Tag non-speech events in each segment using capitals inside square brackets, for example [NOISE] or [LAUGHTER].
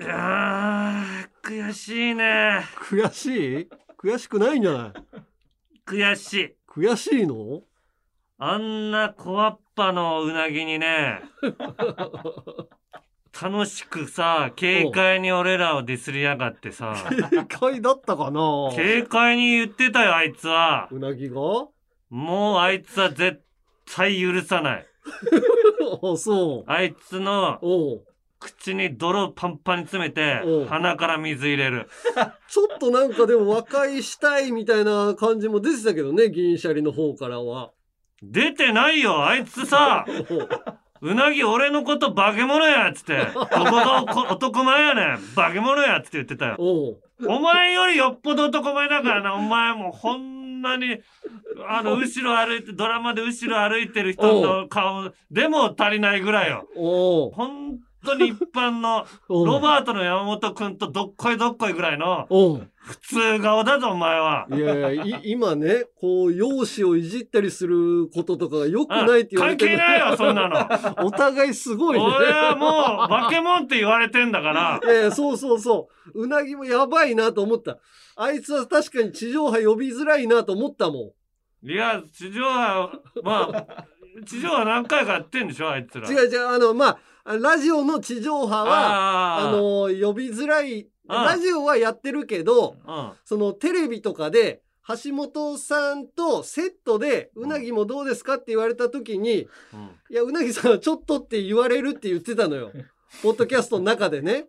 いやー悔しいね。悔しい？悔しくないんじゃない？悔しい。悔しいの？あんな小わっぱのうなぎにね [LAUGHS] 楽しくさ軽快に俺らをディスりやがってさ。軽快だったかな？軽快に言ってたよあいつは。うなぎが？もうあいつは絶対許さない。[LAUGHS] あそう。あいつの口に泥パンパンに詰めて鼻から水入れる。[LAUGHS] ちょっとなんかでも和解したいみたいな感じも出てたけどね銀シャリの方からは。出てないよあいつさ。お [LAUGHS] ううなぎ俺のこと化け物やっつって。どこがお男前やねん。化け物やっつって言ってたよ。おうお前よりよっぽど男前だからな、お前もうほんなに、あの、後ろ歩いて、ドラマで後ろ歩いてる人の顔でも足りないぐらいよ。おう本当に一般の、[LAUGHS] ロバートの山本くんとどっこいどっこいぐらいの普通顔だぞ、お前は。いやいやい今ねこう容姿をいじったりすることとかが良くないって言われ関てる係ないよ、そんなの。[LAUGHS] お互いすごいね俺はもう、化け物って言われてんだから。いやいやそうそうそううなぎもやばいなと思ったあいつは確かに地上波呼びづらいなと思ったもいや、地上波、まあ、地上波何回かやってんでしょ、あいつら。ん違う違うあのまあラジオの地上波はああの呼びづらいラジオはやってるけどの、そのテレビとかで橋本さんとセットで「うなぎもどうですか?」って言われた時にうん。うん。「いやうなぎさんはちょっと」って言われるって言ってたのよ [LAUGHS] ポッドキャストの中でね。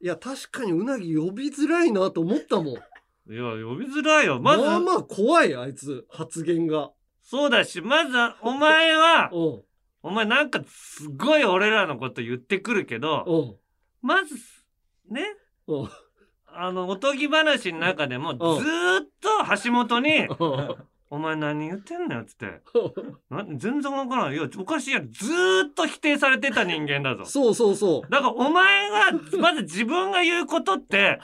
いや確かにうなぎ呼びづらいなと思ったもんいや、呼びづらいよ。まず、まあまあ怖いあいつ発言がそうだし、まず、お前は、うんお前なんかすごい俺らのこと言ってくるけど、うんまず、ね、うんあの、おとぎ話の中でも、ずっと橋本に、うんお前何言ってんのよ、つって。な全然わからない。いや、おかしいやん。ずーっと否定されてた人間だぞ。そうそうそだからお前が、まず自分が言うことって。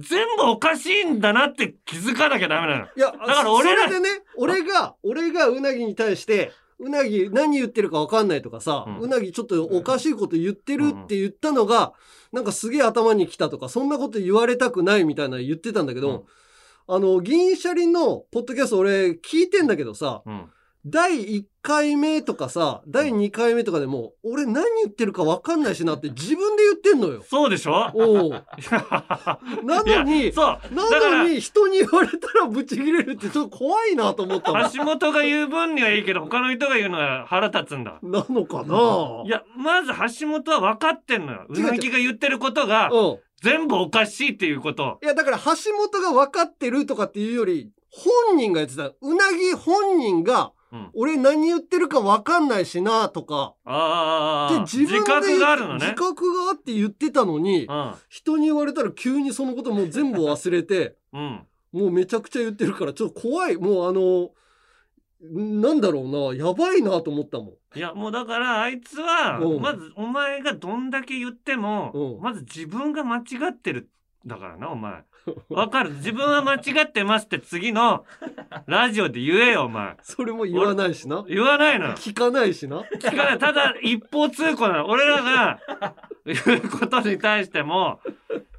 全部おかしいんだなって気づかなきゃダメなの。いや、だから俺らそれでね、俺が、俺がうなぎに対して、うなぎ何言ってるか分かんないとかさ、うん。うなぎちょっとおかしいこと言ってるって言ったのが、なんかすげえ頭に来たとか、そんなこと言われたくないみたいな言ってたんだけど、あの、銀シャリのポッドキャスト俺聞いてんだけどさ、うん。第1回目とかさ、第2回目とかでも、俺何言ってるか分かんないしなって自分で言ってんのよ。そうでしょ？お [LAUGHS] なのにそう。なのら、に人に言われたらブチ切れるってちょっと怖いなと思ったもん。橋本が言う分にはいいけど、他の人が言うのは腹立つんだ。なのかな？いや、まず橋本は分かってんのよ。うなぎが言ってることが、うん。全部おかしいっていうこと。いや、だから橋本が分かってるとかっていうより、本人が言ってた。うなぎ本人が、うん。俺何言ってるか分かんないしなとか、でああ、自分で自覚があるのね。自覚があって言ってたのに、うん。人に言われたら急にそのこともう全部忘れて、うん。もうめちゃくちゃ言ってるから、ちょっと怖い。もうあの、なんだろうな、やばいなと思ったもん。いや、もうだから、あいつはう、んまず、お前がどんだけ言ってもう、んまず自分が間違ってる。だからな、お前。[LAUGHS] わかる自分は間違ってますって次のラジオで言えよ、お前。それも言わないしな。言わないのよ。聞かないしな。聞かない。ただ、一方通行なの。俺らが言うことに対しても、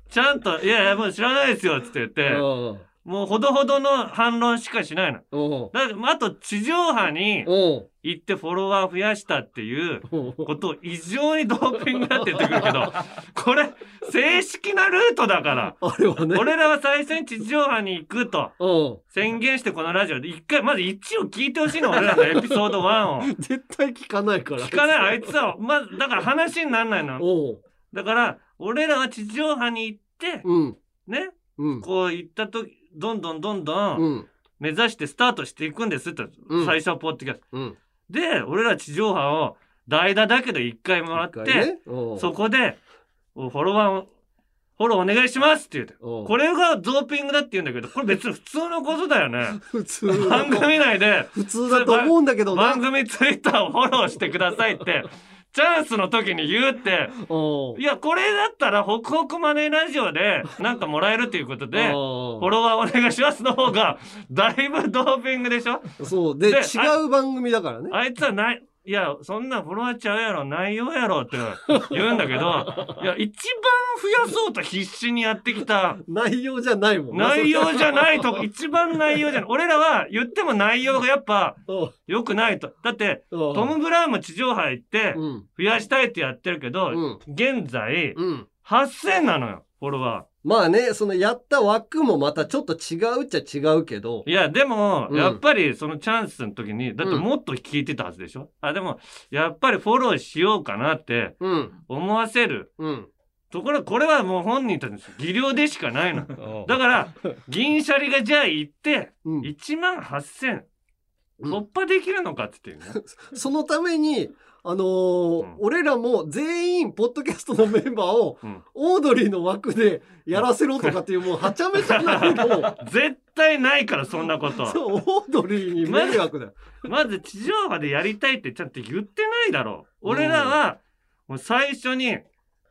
ちゃんと、いやいや、もう知らないですよ、つって言って、うん。もうほどほどの反論しかしないの。うん。だあと、地上波にうん。行ってフォロワー増やしたっていううんことを異常にドーピングだって言ってくるけど、[LAUGHS] これ、正式なルートだから。俺らは最初に地上波に行くとうん。宣言してこのラジオで一回、まず1を聞いてほしいの、俺らのエピソード1を。[LAUGHS] 絶対聞かないから。聞かない、あいつは、まず、だから話にならないの。だから、俺らは地上波に行って、うん。ね、うん。こう行ったとき、どんどんどんどうんん。目指してスタートしていくんですって、うん最初はポッドキャスト。うん。で、俺ら地上波を代打だけど一回もらって、ねうんそこで、フォロワーを、フォローお願いしますって言って。うんこれがドーピングだって言うんだけど、これ別に普通のことだよね。[LAUGHS] 普通だ番組内で、普通だと思うんだけどな番。組ツイッターをフォローしてくださいって、チャンスの時に言うって、う。んいや、これだったら、ホクホクマネーラジオで、なんかもらえるということで、フォフロワーお願いしますの方が、だいぶドーピングでしょ？そう。で、で違う番組だからね。あいつはない、いや、そんなフォロワーちゃうやろ、内容やろって言うんだけど、[LAUGHS] いや、一番増やそうと必死にやってきた、内容じゃないもんな内容じゃないとこ、一番内容じゃない。俺らは言っても内容がやっぱ良くないと。だって、うん。トム・ブラウンも地上波行ってうん。増やしたいってやってるけど、うん。現在うん。8000なのよ、フォロワまあねそのやった枠もまたちょっと違うっちゃ違うけどー。いや、でも、うんやっぱりそのチャンスの時に、だってもっと聞いてたはずでしょ、あ、でも、やっぱりフォローしようかなってうん思わせる。うんところがこれはもう本人たちの技量でしかないの。[LAUGHS] だから、銀シャリがじゃあ行って、うん1万8000うん突破できるのかって言ってるね。[LAUGHS] そのためにあのーうん俺らも全員ポッドキャストのメンバーをうんオードリーの枠でやらせろとかっていうもうはちゃめちゃなの [LAUGHS] 絶対ないから、そんなこと。そうオードリーに迷惑だよ。まず地上波でやりたいってちゃんと言ってないだろう。俺らは、もう最初に、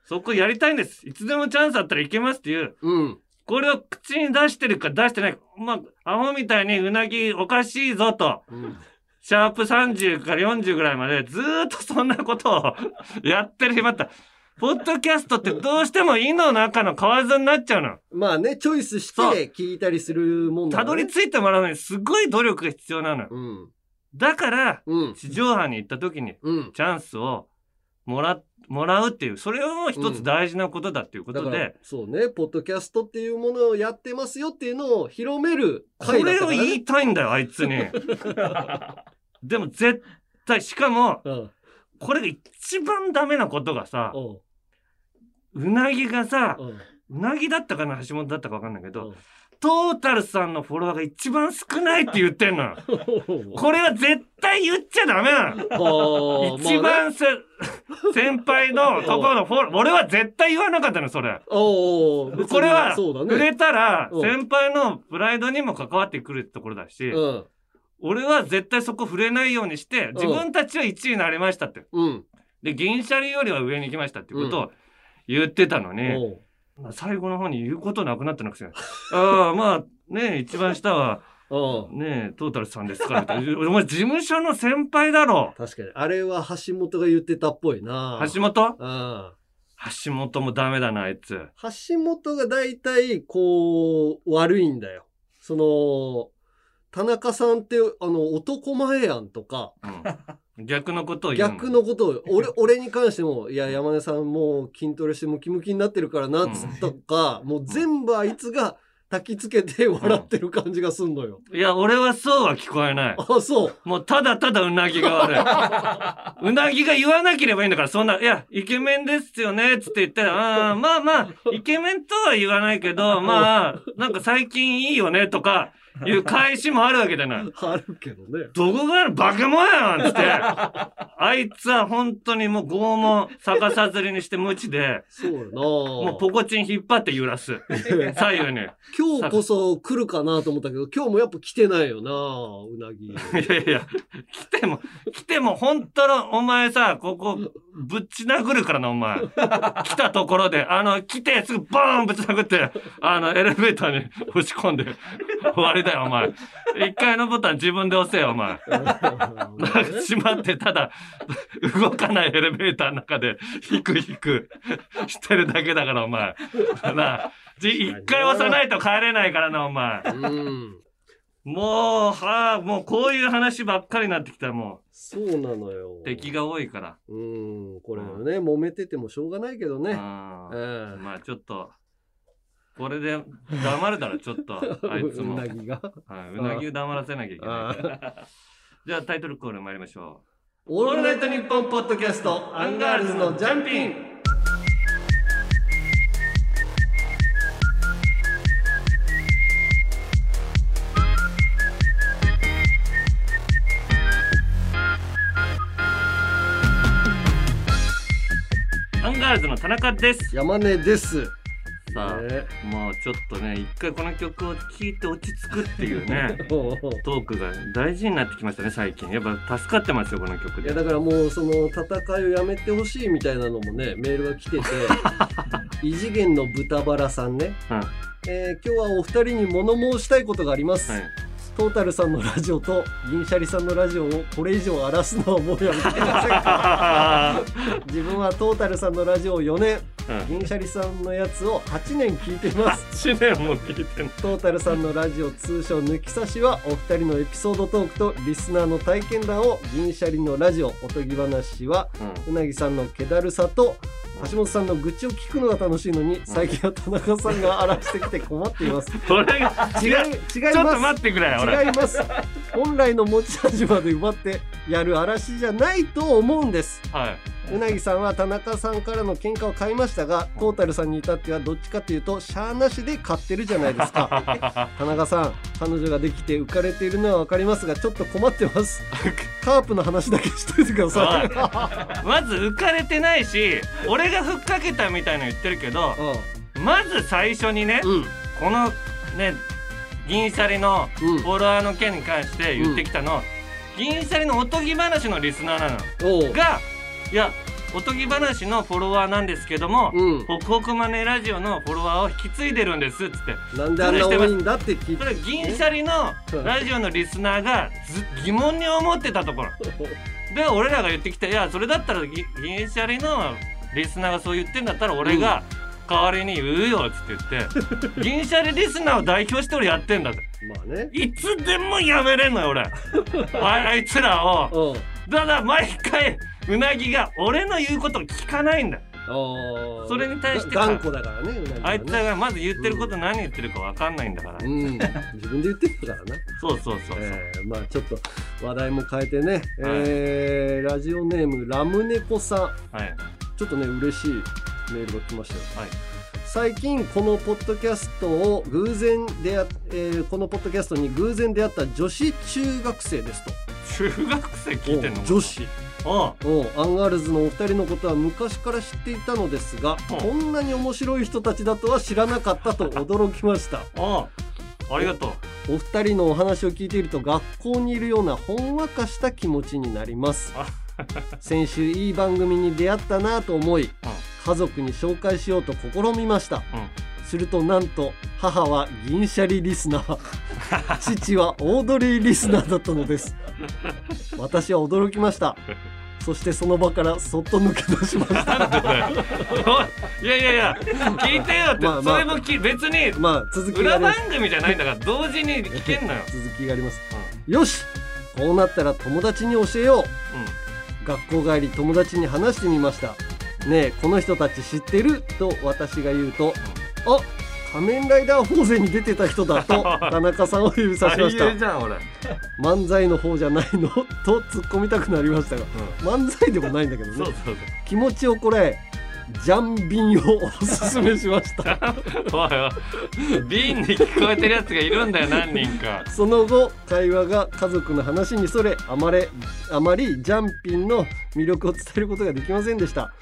そこやりたいんです。いつでもチャンスあったらいけますっていう、うんこれを口に出してるか出してないか。まあ、アホみたいにうなぎおかしいぞと。うんシャープ30から40ぐらいまでずーっとそんなことを [LAUGHS] やってる暇あった。ポッドキャストってどうしても胃の中の蛙になっちゃうの。まあねチョイスして聞いたりするもんだたどり着いてもらうのにすごい努力が必要なのよ。うんだから、うん地上波に行った時にうんチャンスをもら、もらうっていう、それを一つ大事なことだっていうことで、そうねポッドキャストっていうものをやってますよっていうのを広めるこ回だっれを言いたいんだよ、あいつに。[LAUGHS] でも絶対、しかも、うん。これが一番ダメなことがさ、うなぎがさ、うなぎだったかな橋本だったか分かんないけど、うん。トータルさんのフォロワーが一番少ないって言ってんのよ。[LAUGHS] これは絶対言っちゃダメなの。一番せ、先輩のところのフォロー、俺は絶対言わなかったの、それ。これは、そうだ触ねれたら、うん。先輩のプライドにも関わってくるところだし、うん俺は絶対そこ触れないようにして、自分たちは1位になりましたって。うん。で、銀シャリよりは上に行きましたってことを言ってたのに、おう。まあ最後の方に言うことなくなってなくて、[LAUGHS] ああ、まあね、一番下は、[LAUGHS] うん。ね、トータルさんですかみたいな。お前事務所の先輩だろ。確かに。あれは橋本が言ってたっぽいな。橋本？うん。橋本もダメだな、あいつ。橋本が大体こう悪いんだよ。その田中さんってあの男前やんとかうん、逆のことを言う逆のことを俺 [LAUGHS] 俺に関しても「いや山根さんもう筋トレしてムキムキになってるからな」つとか、もう全部あいつが焚きつけて笑ってる感じがすんのよ。いや、俺はそうは聞こえない。あそうもうただただうなぎが悪い。[LAUGHS] うなぎが言わなければいいんだから、そんな、いや、イケメンですよね、つって言ったら、あーまあまあ、イケメンとは言わないけど、まあ、なんか最近いいよね、とか、いう返しもあるわけじゃない。あるけどね。どこがバカモンやんつって。[LAUGHS] あいつは本当にもう拷問逆さずりにして無知で、そうやなもうポコチン引っ張って揺らす。[LAUGHS] 左右に。今日こそ来るかなと思ったけど、今日もやっぱ来てないよなうなぎ。[LAUGHS] いやいや、来ても、来ても本当のお前さ、ここぶっち殴るからな、お前。来たところで、あの、来てすぐバーンぶち殴って、あの、エレベーターに押し込んで、終わりだよ、お前。一階のボタン自分で押せよ、お前。閉まって、ただ、動かないエレベーターの中で、引く引く、してるだけだから、お前。な一回押さないと帰れないからな、お前。うん。もう、はあ、もうこういう話ばっかりになってきたらもそうなのよ。う、敵が多いから。うん。これはね、揉めててもしょうがないけどね。あうーん。まあちょっと、これで黙れたらちょっと、[LAUGHS] あいつも。うなぎが。はいうなぎを黙らせなきゃいけないから。あ [LAUGHS] じゃあタイトルコール参りましょオールナイトニッポンポッドキャスト、アンガールズのジャンピン。う。アンガールズの田中です。山根です。さあ、ね。もうちょっとね、一回この曲を聴いて落ち着くっていうね、[LAUGHS] トークが大事になってきましたね、最近。やっぱ助かってますよ、この曲で。いや。だからもうその戦いをやめてほしいみたいなのもねメールが来てて [LAUGHS] 異次元の豚バラさんね、うん。えー今日はお二人に物申したいことがあります、はい。トータルさんのラジオと銀シャリさんのラジオをこれ以上荒らすのはもうやめてください。か [LAUGHS] 自分はトータルさんのラジオを4年うん銀シャリさんのやつを8年聞いてます。8年も聞いてんの。トータルさんのラジオ通称抜き差しはお二人のエピソードトークとリスナーの体験談を銀シャリのラジオおとぎ話はうなぎさんの気だるさと橋本さんの愚痴を聞くのが楽しいのに最近は田中さんが荒らしてきて困っています。[LAUGHS] それが違い違いちょっとます待ってくれ俺。違います。本来の持ち味まで奪ってやる嵐じゃないと思うんです。はうなぎさんは田中さんからの喧嘩を買いましたがトータルさんに至ってはどっちかというとシャアなしで買ってるじゃないですか。[LAUGHS] 田中さん彼女ができて浮かれているのは分かりますがちょっと困ってます。カープの話だけしといてください。[LAUGHS] まず浮かれてないし俺がふっかけたみたいの言ってるけどまず最初にねうん。このね銀シャリのうん。フォロワーの件に関して言ってきたの、銀シャリのおとぎ話のリスナーなの。がいやおとぎ話のフォロワーなんですけども、うん。ホクホクマネーラジオのフォロワーを引き継いでるんですっつって。なんであんな多いんだって聞いて。それ銀シャリのラジオのリスナーがず疑問に思ってたところ。[LAUGHS] で俺らが言ってきたいやそれだったらぎ銀シャリのリスナーがそう言ってんだったら俺が代わりに言うよっつって言って。[LAUGHS] 銀シャリリスナーを代表して俺やってんだって。まあね。いつでもやめれんのよ俺。[LAUGHS] ああいつらを。うんただ毎回うなぎが俺の言うことを聞かないんだ。それに対してが頑固だからねね。あいつらがまず言ってること何言ってるか分かんないんだから、うん。自分で言ってるからな。そうそうそうそう、えーまあちょっと話題も変えてね、えーラジオネームラムネコさん。はい。ちょっとね嬉しいメールが来ましたよ。はい最近このポッドキャストを偶然出会っ、えーこのポッドキャストに偶然出会った女子中学生ですと。中学生聞いてんの？お女子。おう。おアンガールズのお二人のことは昔から知っていたのですがう。んこんなに面白い人たちだとは知らなかったと驚きました。おう。ありがとう。お二人のお話を聞いていると学校にいるようなほんわかした気持ちになります。あ [LAUGHS] 先週いい番組に出会ったなと思い家族に紹介しようと試みました。うん。するとなんと母は銀シャリリスナー。[LAUGHS] 父はオードリーリスナーだったのです。私は驚きました。そしてその場からそっと抜け出しました。おいいやいやいや聞いてよって、まあまあ。それもき別にまあ続き裏番組じゃないんだから同時に聞けんのよ、続きがあります。よしこうなったら友達に教えよう。うん学校帰り友達に話してみました。ねえこの人たち知ってる？と私が言うとあ仮面ライダーフォーゼに出てた人だと [LAUGHS] 田中さんを指さしました。漫才の方じゃないの？[LAUGHS] と突っ込みたくなりましたが漫才でもないんだけどね。気持ちをこれジャンビンをおすすめしました。[LAUGHS] 瓶に聞こえてるやつがいるんだよ何人か。その後会話が家族の話にそれあまれあまりジャンピンの魅力を伝えることができませんでした。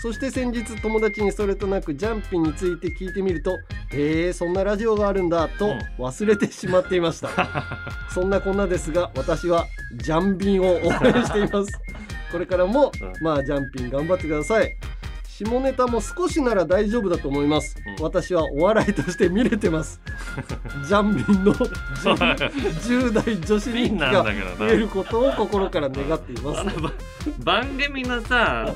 そして先日友達にそれとなくジャンピンについて聞いてみると「へえそんなラジオがあるんだ」と忘れてしまっていました、[LAUGHS] そんなこんなですが私はジャンビンを応援しています。[LAUGHS] これからも、うん。まあジャンピン頑張ってください下ネタも少しなら大丈夫だと思います、うん。私はお笑いとして見れてます。[LAUGHS] ジャンピンの [LAUGHS] 10, 代女子人気が増えることを心から願っています。番組のさ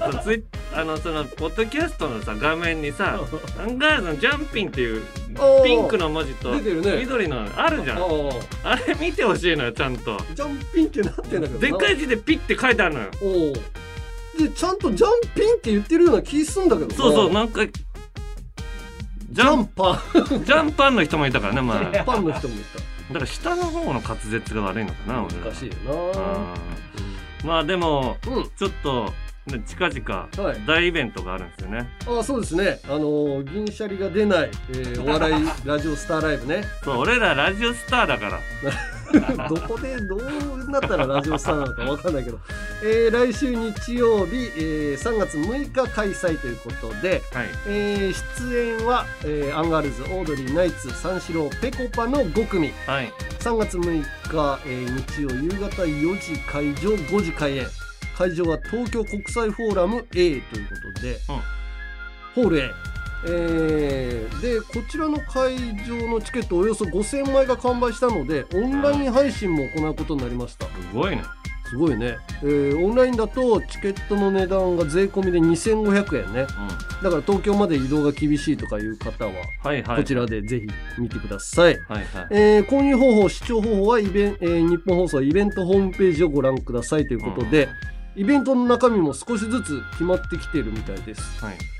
あのそのポッドキャストのさ画面にさ [LAUGHS] アンガールズのジャンピンっていうピンクの文字と緑のあるじゃん。あああれ見てほしいのよちゃんと。ジャンピンってなってんだけど。でっかい字でピッて書いてあるのよおおでちゃんとジャンピンって言ってるような気すんだけどなそうそうなんかジャンジャンパン [LAUGHS] ジャンパンの人もいたからねまあだかパンの人もいら下の方の滑舌が悪いのかたな俺ら難しいよな。うん。まあでもうん。ちょっとね近々はい。大イベントがあるんですよね。あそうですね。あのー銀シャリが出ない、えー [LAUGHS] お笑いラジオスターライブね。そう俺らラジオスターだから。[LAUGHS] どこでどうなったらラジオスターなのかわかんないけど、えー来週日曜日、えー3月6日開催ということで、はい。えー出演は、えーアンガールズオードリーナイツ三四郎ぺこぱの5組。はい。3月6日、えー日曜夕方4時会場5時開演会場は東京国際フォーラム A ということで、ホール A、えーでこちらの会場のチケットおよそ5000枚が完売したのでオンライン配信も行うことになりました。すごいね。すごいね、えーオンラインだとチケットの値段が税込みで2500円ね。うだから東京まで移動が厳しいとかいう方はんはいはい。こちらでぜひ見てください、はいはい。えー購入方法視聴方法はイベン、えー日本放送イベントホームページをご覧くださいということで、イベントの中身も少しずつ決まってきてるみたいです。はい。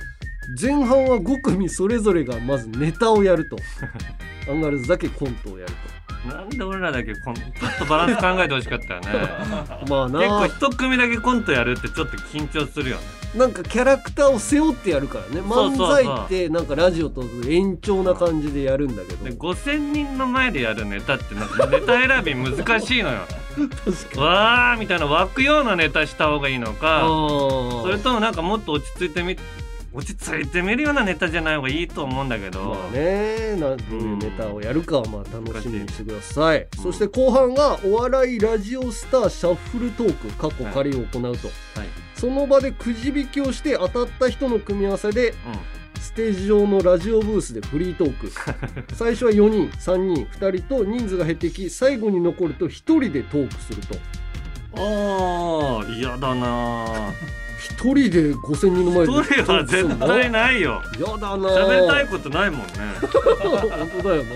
前半は5組それぞれがまずネタをやると。[LAUGHS] アンガールズだけコントをやるなんで俺らだけこんちょっとバランス考えてほしかったよね。と [LAUGHS] まあ結構な一組だけコントやるってちょっと緊張するよね。なんかキャラクターを背負ってやるからね。漫才ってなんかラジオと延長な感じでやるんだけど。で5000人の前でやるネタってなんかネタ選び難しいのよ。確かに。わーみたいな湧くようなネタした方がいいのか。それともなんかもっと落ち着いてみ落ち着いてみるようなネタじゃない方がいいと思うんだけど、まあねなどういうネタをやるかはまあ楽しみにしてください、そして後半がお笑いラジオスターシャッフルトーク過去仮を行うと、はい。その場でくじ引きをして当たった人の組み合わせでうステージ上のラジオブースでフリートーク。[LAUGHS] 最初は4人3人2人と人数が減ってき最後に残ると1人でトークすると。ん、あー嫌だな1人で5000人の前で一人は絶対ないよ。やだな喋りたいことないもんね。本当だよな。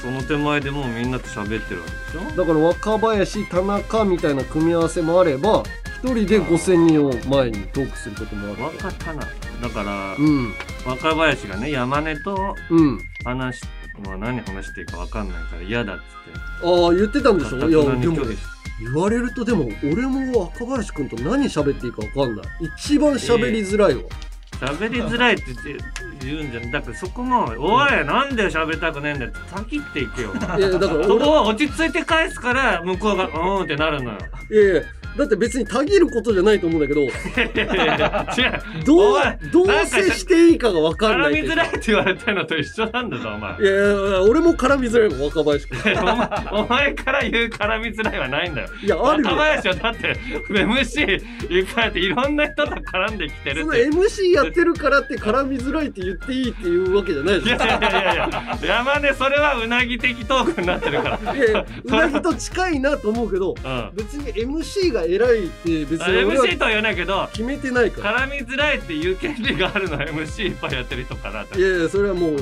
その手前でもうみんなと喋ってるわけでしょ。だから若林田中みたいな組み合わせもあれば1人で5000人を前にトークすることもある。分かったな。だから、うん。若林がね山根とうん。話しもう何話していいか分かんないから嫌だっつって。ああ言ってたんでしょ？いやでも言われるとでも俺も若林君と何喋っていいか分かんない。一番喋りづらいわ、喋りづらいって言うんじゃんだからそこも「おいなんで喋りたくねえんだよ」ってたぎっていけよ。いやだからそ俺こは落ち着いて返すから向こうが「うーん」ってなるのよ。いやいやだって別にたぎることじゃないと思うんだけど [LAUGHS] どうどう接していいかが分かんない絡みづらいって言われたのと一緒なんだぞお前。いやいや俺も絡みづらいもん若林君お前お前から言う絡みづらいはないんだよ。いやあるよ。若林はだって MC いっぱいあっていろんな人と絡んできてるその MC やってるからって絡みづらいって言っていいっていうわけじゃないでしょいやいやいやいや山根それはうなぎ的トークになってるから。いやうなぎと近いなと思うけどうん。別に MC が偉いって別あに俺は MC とは言わないけど決めてないから。絡みづらいっていう権利があるのは MC いっぱいやってる人からいやいやそれはもう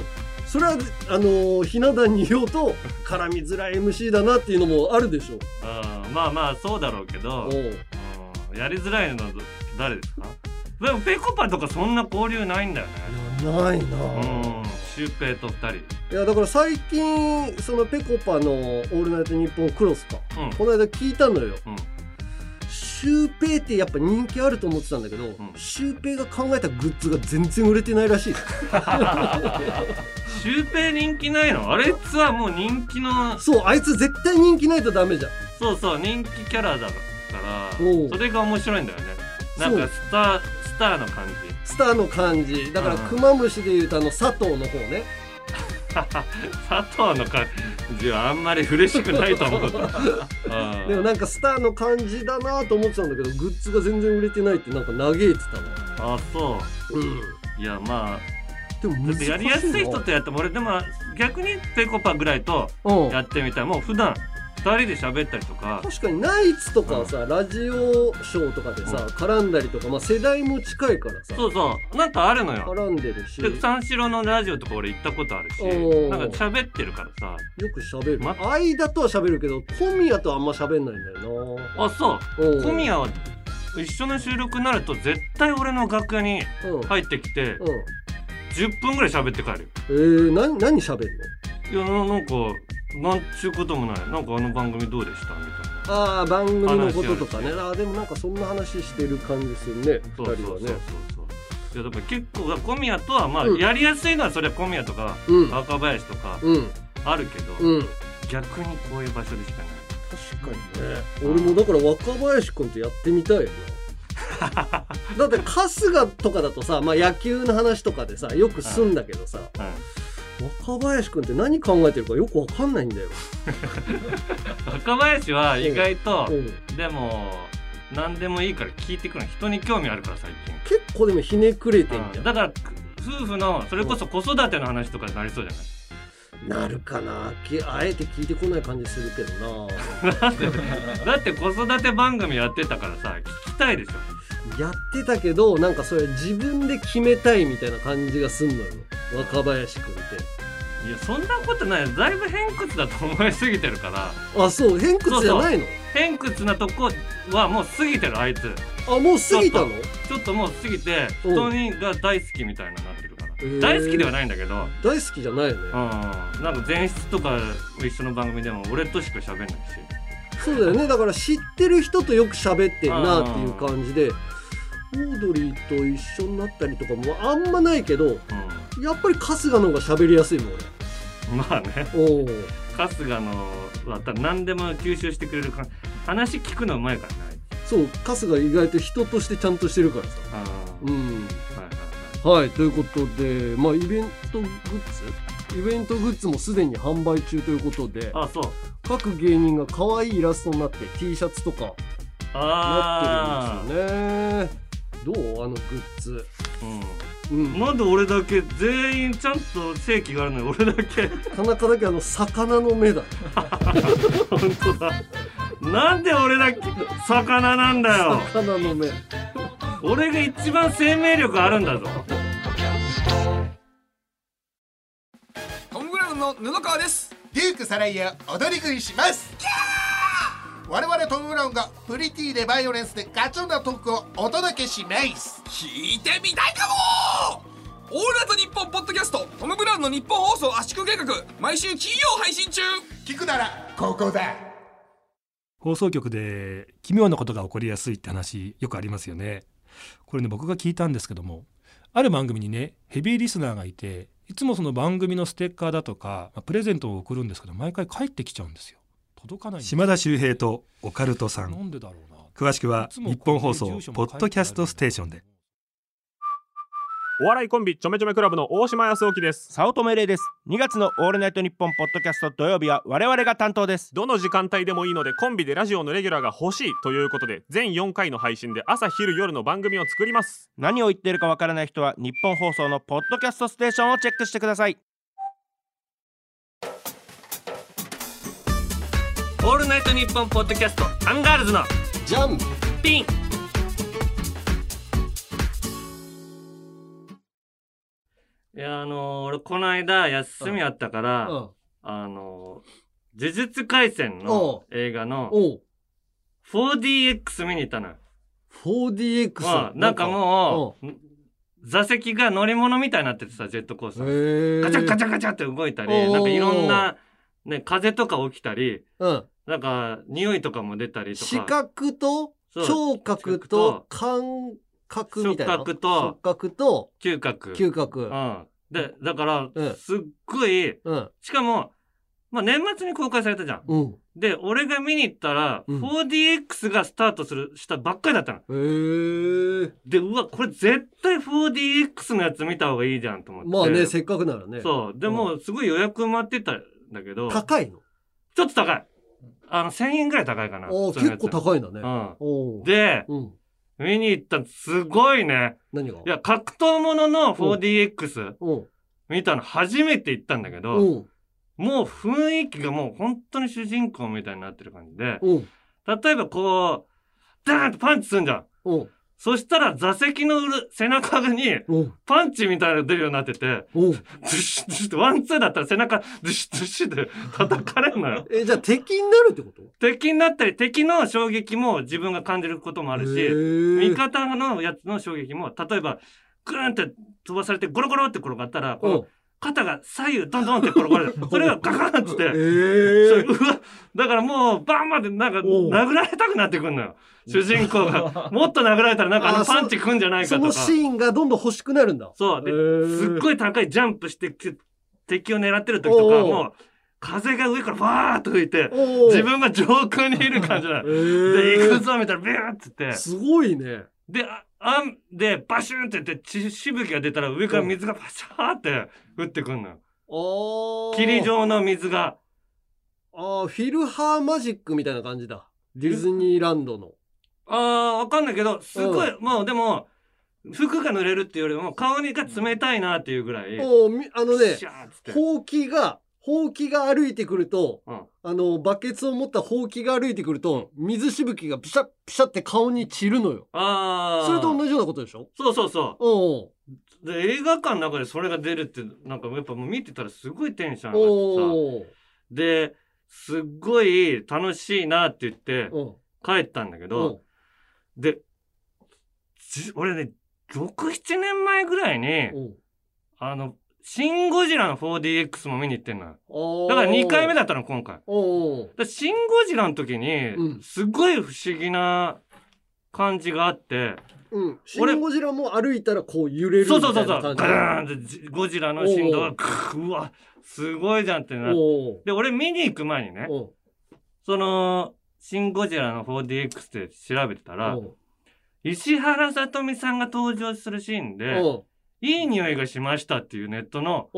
それはあのーひな壇にいようと絡みづらい MC だなっていうのもあるでしょう。んまあまあそうだろうけど、やりづらいのはど誰ですか？でもペコパとかそんな交流ないんだよね。ないな。うんシュウペイと二人。いやだから最近そのぺこぱの「オールナイトニッポンクロスか」うん。この間聞いたのよ。うんシュウペイってやっぱ人気あると思ってたんだけど、ん。シュウペイが考えたグッズが全然売れてないらしい [LAUGHS] シュウペイ人気ないの？あれつはもう人気のそうあいつ絶対人気ないとダメじゃん。そうそう人気キャラだからそれが面白いんだよね。なんかスタースターの感じ。スターの感じ。だからうん。クマムシでいうとあの佐藤の方ね。[LAUGHS] 佐藤の感じはあんまり嬉しくないと思う。[LAUGHS] うん。でもなんかスターの感じだなと思ってたんだけどグッズが全然売れてないってなんか嘆いてたわ。あそう。うん。いやまでもあだってやりやすい人とやっても俺でも逆にペコパぐらいとうん。やってみたいもう普段二人で喋ったりとか。確かにナイツとかはさ、ラジオショーとかでさ、絡んだりとか、まあ、世代も近いからさ。そうそう。なんかあるのよ。絡んでるし。で三四郎のラジオとか俺行ったことあるし。なんか喋ってるからさ。よく喋る、ま間とは喋るけど小宮とはあんま喋んないんだよあそう。なうん小宮は一緒の収録になると絶対俺の楽屋にうん、入ってきてうん。10分ぐらい喋って帰るよ。えー、何何喋んの？いやななんかなんちゅうこともない。なんかあの番組どうでした？みたいな。ああ番組のこととかね。あーでもなんかそんな話してる感じするね。そう二人はねそうそう。そうそういやだから結構小宮とはまあうん。やりやすいのはそれは小宮とかうん。若林とかうん。あるけど、うん。逆にこういう場所でしかない。確かにね。俺もだから若林君とやってみたいよな。[LAUGHS] だって春日とかだとさ、まあ、野球の話とかでさよくすんだけどさ、若林君って何考えてるかよくわかんないんだよ、[LAUGHS] うん、若林は意外とうん、でも何でもいいから聞いてくるの人に興味あるから最近。結構でもひねくれてんじゃん、だから普夫婦のそれこそ子育ての話とかになりそうじゃない？なるかな。きあえて聞いてこない感じするけどな。[LAUGHS] だって子育て番組やってたからさ聞きたいでしょやってたけどなんかそれ自分で決めたいみたいな感じがすんのよ。若林君って。いやそんなことない。よだいぶ偏屈だと思いすぎてるから。あそう偏屈じゃないの？偏屈なとこはもう過ぎてるあいつ。あもう過ぎたの？ちょっともう過ぎてうん。人にが大好きみたいになってるから、へー。大好きではないんだけど。大好きじゃないよ。ねうん。なんか前室とか一緒の番組でも俺としか喋んないし。そうだよね。だから知ってる人とよく喋ってるなっていう感じでオードリーと一緒になったりとかもあんまないけどうやっぱり春日の方が喋りやすいもんんまあね。俺おお春日のはた何でも吸収してくれるか話聞くのうまいからねそう春日意外と人としてちゃんとしてるからさ。あうん。ーはいはいはい。はいということでまあイベントグッズイベントグッズもすでに販売中ということであそう。各芸人が可愛いイラストになって T シャツとかなあってるんですよねどう？あのグッズ。あうん。うん。なんで俺だけ全員ちゃんと正規があるのに俺だけ。田中だけあの魚の目だ。[LAUGHS] 本当だ。なんで俺だけ魚なんだよ。魚の目。俺が一番生命力あるんだぞ。トム・ブラウンの布川です。デュークサライヤ踊り食いします我々トム・ブラウンがプリティでバイオレンスでガチョンなトークをお届けします。聞いてみたいかも。オールナイトニッポンポッドキャストトム・ブラウンの日本放送圧縮計画毎週金曜配信中。聞くならここだ。放送局で奇妙なことが起こりやすいって話よくありますよね。これね僕が聞いたんですけどもある番組にねヘビーリスナーがいていつもその番組のステッカーだとか、まあプレゼントを送るんですけど毎回帰ってきちゃうんですよ島田秀平とオカルトさなんんでだろうな。詳しくは日本放送ポッドキャストステーションで。お笑いコンビちょめちょめクラブの大島康沖です。早乙女玲です。2月のオールナイトニッポンポッドキャスト土曜日は我々が担当です。どの時間帯でもいいのでコンビでラジオのレギュラーが欲しいということで全4回の配信で朝昼夜の番組を作ります。何を言ってるかわからない人は日本放送のポッドキャストステーションをチェックしてくださいオールナイトニッポンポッドキャストアンガールズのジャン。ピン。いやあのー俺この間休みあったから、うん。あのー呪術廻戦の映画のおう。4DX 見に行ったのよ。4DX まあなんかもう、座席が乗り物みたいになっててさ、ジェットコースター。へガチャガチャャガチャって動いたり、なんかいろんな、ね、風とか起きたり、うんなんか匂いとかも出たりとか。視覚と聴覚と感覚みたいな？触覚と触覚と嗅覚。嗅覚うん。で、だからうん、すっごい、うんしかも、まあ年末に公開されたじゃん。うんで、俺が見に行ったら、うん 4DX がスタートする、したばっかりだったの。へえで、うわ、これ絶対 4DX のやつ見た方がいいじゃんと思って。まあねせっかくならねそう。でも、すごい予約埋まってたんだけど、ちょっ高いのと高い。あの、1000円ぐらい高いかな。お結構高いんだね。うん。で、うん。見に行ったらすごいね。何が？いや、格闘ものの 4DX うん。見たの初めて行ったんだけど、うん。もう雰囲気がもう本当に主人公みたいになってる感じで、うん。例えばこう、ダーンとパンチすんじゃん。うんそしたら座席の裏背中にう。んパンチみたいなの出るようになってて、う。んズシュズシュってワンツーだったら背中ズシュズシュって叩かれるのよ。[LAUGHS] えじゃあ敵になるってこと？敵になったり、敵の衝撃も自分が感じることもあるし、味方のやつの衝撃も、例えば、グーンって飛ばされてゴロゴロって転がったら、この肩が左右ドンドンって転がる。[LAUGHS] それがガガンってって、えそれうわだからもうバンまでなんか殴られたくなってくんのよ。主人公が。[LAUGHS] もっと殴られたらなんかあのパンチくんじゃないかそのとか。シーンがどんどん欲しくなるんだそう。でへーすっごい高いジャンプしてき敵を狙ってる時とか、もう風が上からファーっと吹いて、自分が上空にいる感じなの。へーで、行くぞみたいな、ビューって言って。すごいねで、ああんで、バシュンって言って、血しぶきが出たら上から水がパシャーって降ってくんのよ。ああ霧状の水が。ああフィルハーマジックみたいな感じだ。ディズニーランドの。あー、わかんないけど、すごい、もうでも、服が濡れるっていうよりも顔にが冷たいなっていうぐらい。もうみあのねシャーっつって。ほうきがほうきが歩いてくるとうん。あのバケツを持ったほうきが歩いてくると水しぶきがピシャッピシャって顔に散るのよ。ああそれと同じようなことでしょ？そうそうそおううで映画館の中でそれが出るってなんかやっぱもう見てたらすごいテンション上がってさ。ですっごい楽しいなって言って帰ったんだけおどうでじ俺ね67年前ぐらいにあのシン・ゴジラの 4DX も見に行ってんのよ。だから2回目だったの今回。シン・ゴジラの時うにんすごい不思議な感じがあって、うん。シ俺ン・ゴジラも歩いたらこう揺れるみたそいうな感じ。そうそうそうガーンってじゴジラの振動がうわすごいじゃんってなって。で俺見に行く前にねそのシン・ゴジラの 4DX で調べてたら石原さとみさんが登場するシーンでいい匂いがしましたっていうネットの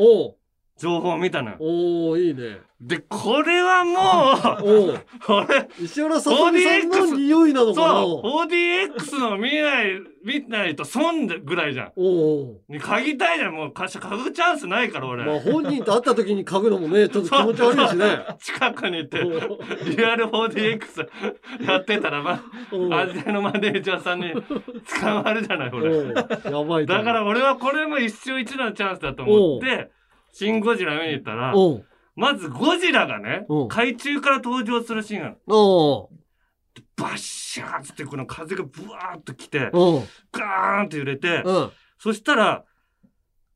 情報を見たのよ。おういいね。でこれはもうおう。俺石原さとみさんの匂いなのかな？そう 4DX の見ない見ないと損ぐらいじゃん。おうに嗅ぎたいじゃん。もうか嗅ぐチャンスないから俺、まあ本人と会った時に嗅ぐのもね、ちょっと気持ち悪いしね。近くにいてリアル 4DX やってたらまおう。あ味のマネージャーさんに捕まるじゃない俺やばいだから俺はこれも一生一度のチャンスだと思ってシン・ゴジラ見に行ったらまずゴジラがねう。ん海中から登場するシーンがあるバッシャーっつってこの風がブワーっと来てガーンって揺れてうん。そしたら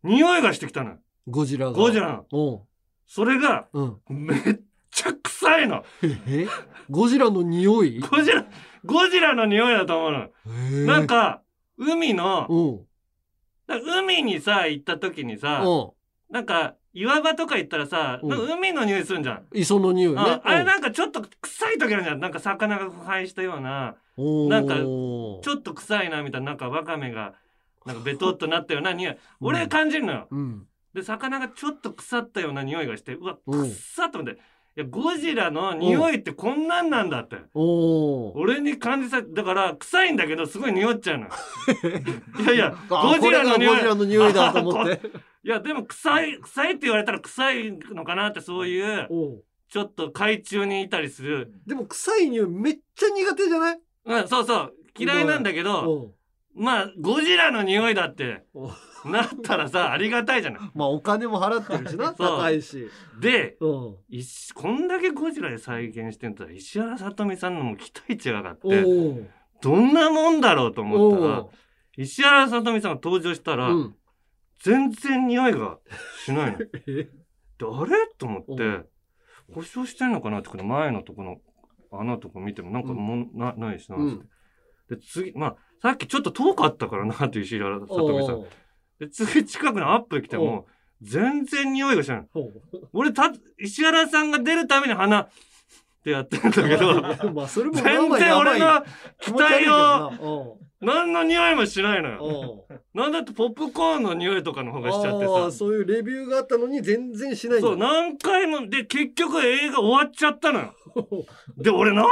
匂いがしてきたのよ。ゴジラが。ゴジラの。それがうん。めっちゃ臭いの。え？ゴジラの匂い？ゴジラゴジラの匂いだと思うの。なん、か海の海にさ行った時にさう。ん。なんか岩場とか行ったらさうん。海の匂いするんじゃん。磯の匂いね。ああれなんかちょっと臭い時あるじゃん。なんか魚が腐敗したような。うんなんかおちょっと臭いなみたいななんかワカメがなんかベトっとなったような匂い。俺感じるのよ。うん。で魚がちょっと腐ったような匂いがしてうわうん。くっさっと思っていやゴジラの匂いってこんなんなんだって。おお。俺に感じさだから臭いんだけどすごい匂っちゃうのよ。[LAUGHS] いやいやあゴジラの匂い。ゴジラの匂いだと思って。いやでも臭い臭いって言われたら臭いのかなってそういうちょっと海中にいたりする。でも臭い匂いめっちゃ苦手じゃない？うんそうそう。嫌いなんだけどまあゴジラの匂いだって [LAUGHS] なったらさありがたいじゃないまあお金も払ってるしな、高いし。でうん。石こんだけゴジラで再現してんだったら石原さとみさんのも期待値が上がっおてうどんなもんだろうと思ったらお石原さとみさんが登場したら、う。うん。全然匂いがしないの。で [LAUGHS] え？あれと思ってうん故障してんのかなってこの前のとこの穴とか見てもなんかもん、なないしなっつって、で次まあさっきちょっと遠かったからなって石原さとみさん。で次近くのアップ来ても全然匂いがしない。俺た石原さんが出るために鼻ってやってるんだけどまあそれも全然俺の期待を何の匂いもしないのよ。なんだってポップコーンの匂いとかの方がしちゃってあさ。あそういうレビューがあったのに全然しないそう何回もで結局映画終わっちゃったのよ。で俺何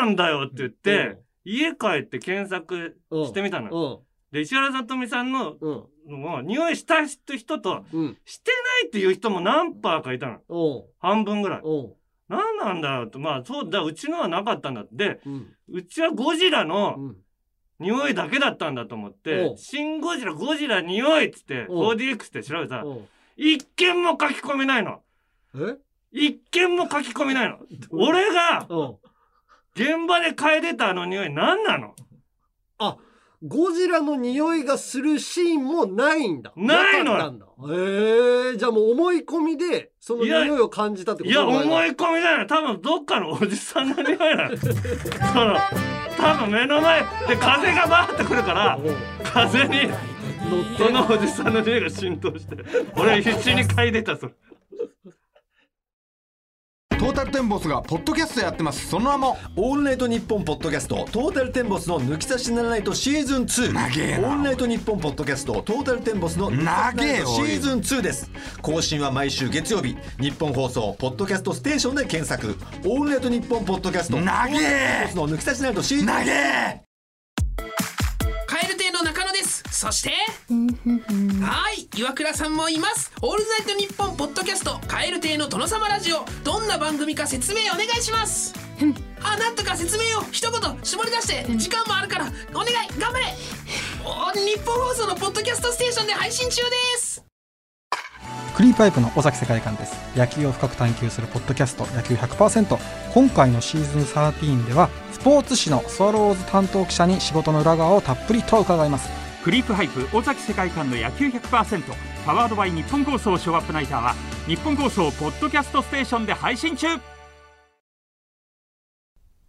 なんだよって言って家帰って検索してみたので石原さとみさんのうん。もう匂いした人とうん。してないっていう人も何パーかいたの半分ぐらい。何なんだよってまあそうだうちのはなかったんだって。うちはゴジラのうん。匂いだけだったんだと思っおてう「シン・ゴジラゴジラ匂い」っつっておう 4DX って調べたら一件も書き込みないの。え？一件も書き込みないの。俺が現場で嗅いでたあの匂い何なの？ゴジラの匂いがするシーンもないんだ。ないのよ。かったんだ。へえじゃあもう思い込みで、その匂いを感じたってこといや思い。い込みじゃない多分どっかのおじさんの匂いなのその多分目の前で風がバーってくるから風にそのおじさんの匂いが浸透して俺必死に嗅いでたそれトータルテンボスがポッドキャストやってます。その名もオールナイトニッポンポッドキャストトータルテンボスの抜き差しならないとシーズン2長えなオールナイトニッポンポッドキャストトータルテンボスの抜き差しならないとシーズン2です。更新は毎週月曜日。日本放送ポッドキャストステーションで検索。オールナイトニッポンポッドキャスト。長え。トータルテンボスの抜き差しならないとシーズン長えそしてはい岩倉さんもいます「オールナイトニッポン」ポッドキャスト「蛙亭の殿様ラジオ」どんな番組か説明お願いします。あなんとか説明を一言絞り出して時間もあるからお願い頑張れ。お日本放送のポッドキャストステーションで配信中です。クリーパイプの尾崎世界観です。野球を深く探求するポッドキャスト野球100%今回のシーズン13ではスポーツ紙のスワローズ担当記者に仕事の裏側をたっぷりと伺いますクリープハイプ尾崎世界観の野球100%パワードバイ日本放送ショーアップナイターは日本放送ポッドキャストステーションで配信中。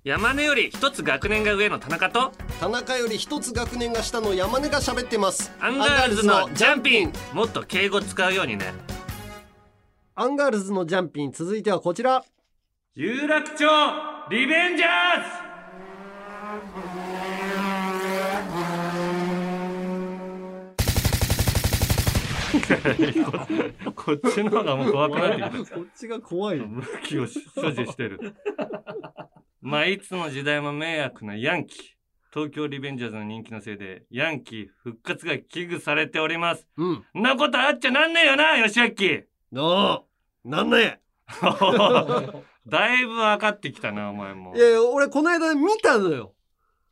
山根より一つ学年が上の田中と田中より一つ学年が下の山根が喋ってます。アンガールズのジャンピン。もっと敬語使うようにね。アンガールズのジャンピン。続いてはこちら。有楽町リベンジャーズ [LAUGHS] こっちの方がもう怖くなってきた。こっちが怖い。武器を所持してる。まあいつの時代も迷惑なヤンキー。東京リベンジャーズの人気のせいでヤンキー復活が危惧されております。うん。んなことあっちゃなんねえよな吉明なあなんね [LAUGHS] だいぶ分かってきたなお前も。いやいや俺この間見たのよ。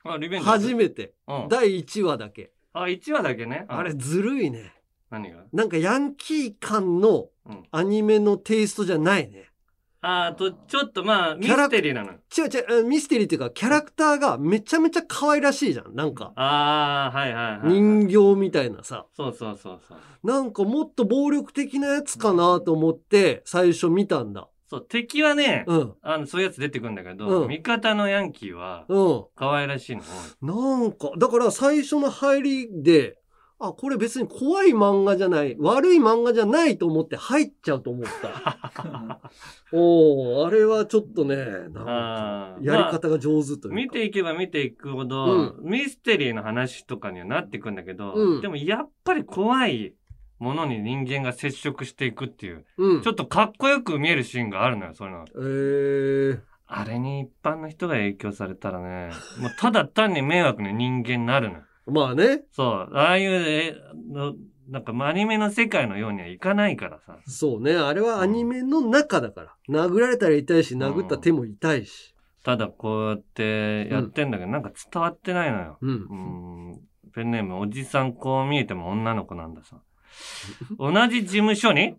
あリベンジャーズ？初めて。うん。第1話だけ。あ1話だけね。あれずるいね何が？なんかヤンキー感のうん。アニメのテイストじゃないね。あとちょっとまあミキャラステリーなの。違う違うミステリーっていうかキャラクターがめちゃめちゃ可愛らしいじゃんなんか。ああはいはいはい人形みたいなさ。そうそうそうそう。なんかもっと暴力的なやつかなと思って最初見たんだ。そう敵はね、うん。あのそういうやつ出てくるんだけど、うん。味方のヤンキーはうん。可愛らしいのなんか、だから最初の入りで、あ、これ別に怖い漫画じゃない、悪い漫画じゃないと思って入っちゃうと思った。[LAUGHS] おー、あれはちょっとね、なんか、あーやり方が上手というか。見ていけば見ていくほど、ミステリーの話とかにはなっていくんだけど、うんでもやっぱり怖いものに人間が接触していくっていう、うんちょっとかっこよく見えるシーンがあるのよ、そういうの。えー、あれに一般の人が影響されたらね、もうただ単に迷惑な人間になるのよ。まあね。そう、ああいう、え、のなんかアニメの世界のようにはいかないからさ。そうね。あれはアニメの中だから。殴られたら痛いし、殴った手も痛いし。ただこうやってやってんだけど、なんか伝わってないのよ。うん。うんペンネーム、おじさんこう見えても女の子なんださ。同じ事務所に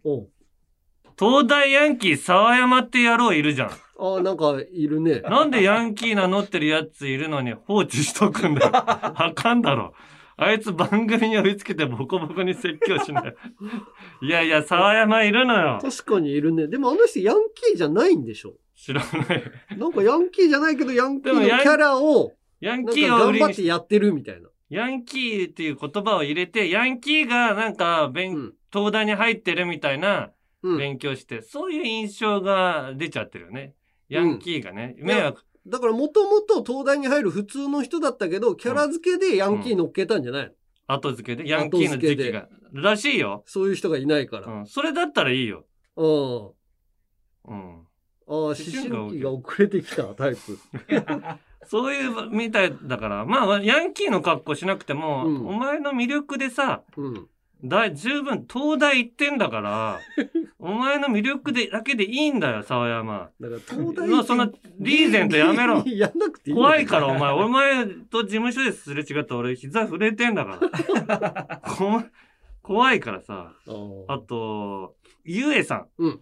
東大ヤンキー沢山って野郎いるじゃん。あ、なんかいるね。なんでヤンキー名乗ってるやついるのに放置しとくんだよ。[LAUGHS] あかんだろ。あいつ番組に追いつけてボコボコに説教しない。いやいや、沢山いるのよ。確かにいるね。でもあの人ヤンキーじゃないんでしょ？知らない。なんかヤンキーじゃないけど、ヤンキーのキャラを、ヤンキーを頑張ってやってるみたいな。ヤンキーっていう言葉を入れて、ヤンキーがなんか勉、東大に入ってるみたいな勉強して、そういう印象が出ちゃってるよね。ヤンキーがね。迷惑。だからもともと東大に入る普通の人だったけど、キャラ付けでヤンキー乗っけたんじゃないの、後付けで、ヤンキーの時期が。らしいよ。そういう人がいないから。うん。それだったらいいよ。うん。うん。ああ、思春期が遅れてきたタイプ。[LAUGHS] そういうみたいだから、まあ、ヤンキーの格好しなくても、お前の魅力でさ、だ十分東大行ってんだから、[LAUGHS] お前の魅力でだけでいいんだよ、沢山。だから東大もうそのリーゼントやめろ。やんなくていい怖いから、お前。お前と事務所ですれ違った俺、膝触れてんだから。[LAUGHS] こ怖いからさ。あと、ゆえさん。うん。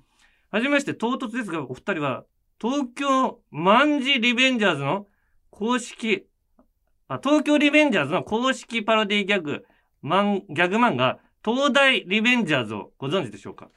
はじめまして、唐突ですが、お二人は、東京万事リベンジャーズの公式、あ、東京リベンジャーズの公式パロディギャグ、マン、ギャグ漫画、東大リベンジャーズをご存知でしょうか？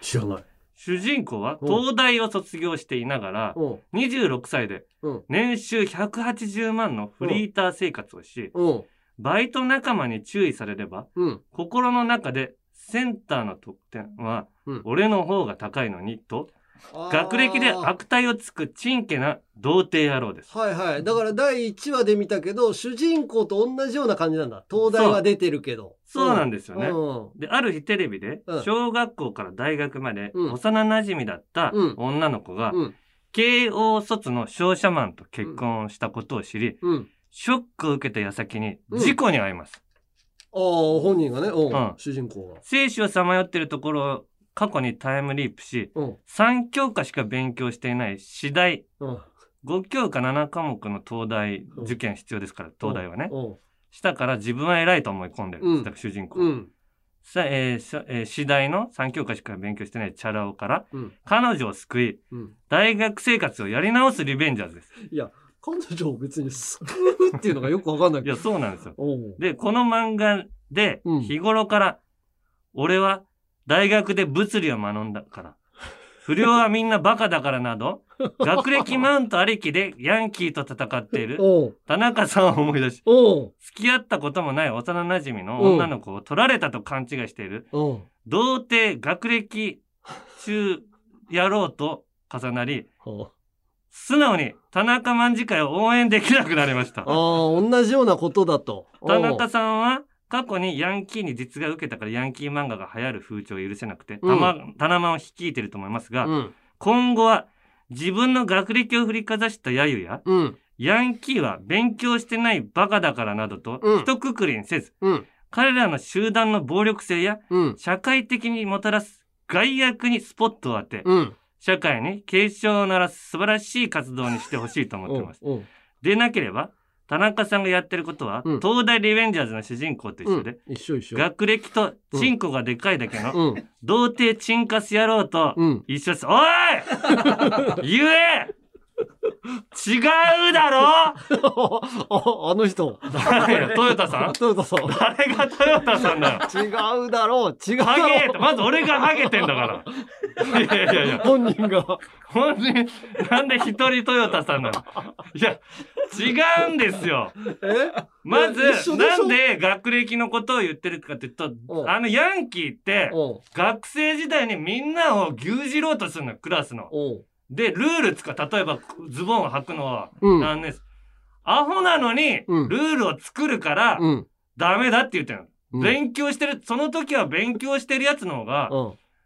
知らない。主人公はうん東大を卒業していながら、うん26歳でうん年収180万のフリーター生活をし、うん。バイト仲間に注意されれば、うん。心の中でセンターの得点はうん俺の方が高いのにと、学歴で悪態をつくちんけな童貞野郎です。はいはい。だから第1話で見たけど、主人公と同じような感じなんだ。東大は出てるけど。そうなんですよね。うんで、ある日テレビでうん、小学校から大学までうん幼馴染だったうん女の子がうん、慶応卒の商社マンと結婚したことを知り、うん。ショックを受けた矢先にうん事故に遭います。ああ、本人がね、うんうん主人公が。生死をさまよってるところを過去にタイムリープし、3教科しか勉強していない次第、うん。5教科7科目の東大受験必要ですから、東大はね。うん。したから自分は偉いと思い込んでる、うん。主人公。うん。さえーさえー次第の3教科しか勉強してないチャラ男から、うん。彼女を救い、うん。大学生活をやり直すリベンジャーズです。いや、彼女を別に救うっていうのがよくわかんない。いや、そうなんですよ。で、この漫画で、日頃から、俺は大学で物理を学んだから、不良はみんなバカだからなど、[LAUGHS] 学歴マウントありきでヤンキーと戦っている。田中さんを思い出し、付き合ったこともない幼馴染の女の子を取られたと勘違いしている、童貞学歴中野郎と重なり、素直に田中卍会を応援できなくなりました。ああ、同じようなことだと。田中さんは過去にヤンキーに実害を受けたからヤンキー漫画が流行る風潮を許せなくて、うん。たまタナマンを率いていると思いますが、うん。今後は自分の学歴を振りかざした揶揄や、うん。ヤンキーは勉強してないバカだからなどとうん。一括りにせず、うん。彼らの集団の暴力性や、うん。社会的にもたらす害悪にスポットを当て、うん。社会に警鐘を鳴らす素晴らしい活動にしてほしいと思っています。でなければ、田中さんがやってることは、うん東大リベンジャーズの主人公と一緒で、うん一緒一緒。学歴とチンコがでかいだけの、うん童貞チンカス野郎と一緒です。おい [LAUGHS] 言え違うだろあ [LAUGHS] あの人。誰よ？トヨタさん？トヨタさん。誰がトヨタさんだよ？違うだろう、違うだ。ハゲまず俺がハゲてんだから。いやいやいや。本人が。本人、なんで一人トヨタさんなの？いや、違うんですよ。え？まずなんで学歴のことを言ってるかっていうと、あのヤンキーって、学生時代にみんなを牛耳ろうとするのよ、クラスの。で、ルールつか、例えばズボンを履くのはうん。何年、アホなのに、ルールを作るから、ダメだって言ってるの。うん。勉強してる、その時は勉強してるやつの方が、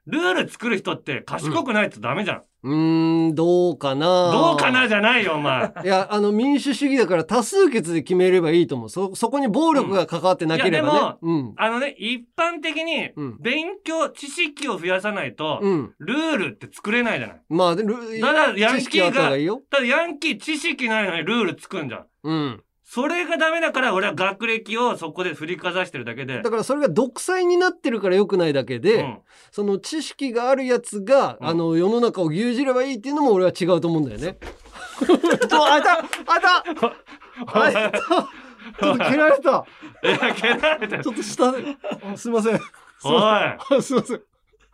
ルール作る人って賢くないとダメじゃん。うーん、どうかなどうかなじゃないよ、お前。[LAUGHS] いや、あの、民主主義だから多数決で決めればいいと思う。そ、そこに暴力が関わってなければね。いやでうん。あのね、一般的に、勉強、知識を増やさないと、うんルールって作れないじゃない。まあ、ルただ、ヤンキーが。ただヤンキー知識ないのにルール作んじゃん。うん。それがダメだから、俺は学歴をそこで振りかざしてるだけでだ。からそれが独裁になってるから良くないだけで、その知識があるやつが、あの、世の中を牛耳ればいいっていうのも俺は違うと思うんだよね。あいたあいたあいたちょっと蹴られた。蹴られてるちょっと下で。あすいません。おいすいません。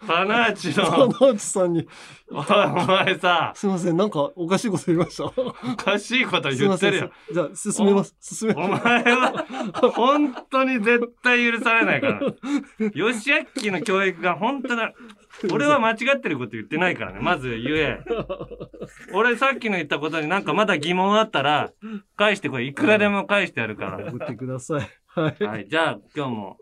パナーチ田の、内さんに。おいお前さ、すいません。なんかおかしいこと言いました。おかしいこと言ってるよ。じゃあ、進めます。進めおます。前は、本当に絶対許されないから。吉明の教育が本当だ。俺は間違ってること言ってないからね。まず言え。俺さっきの言ったことになんかまだ疑問あったら、返してこい。いくらでも返してやるから。送ってください。はい。はい。じゃあ今日も、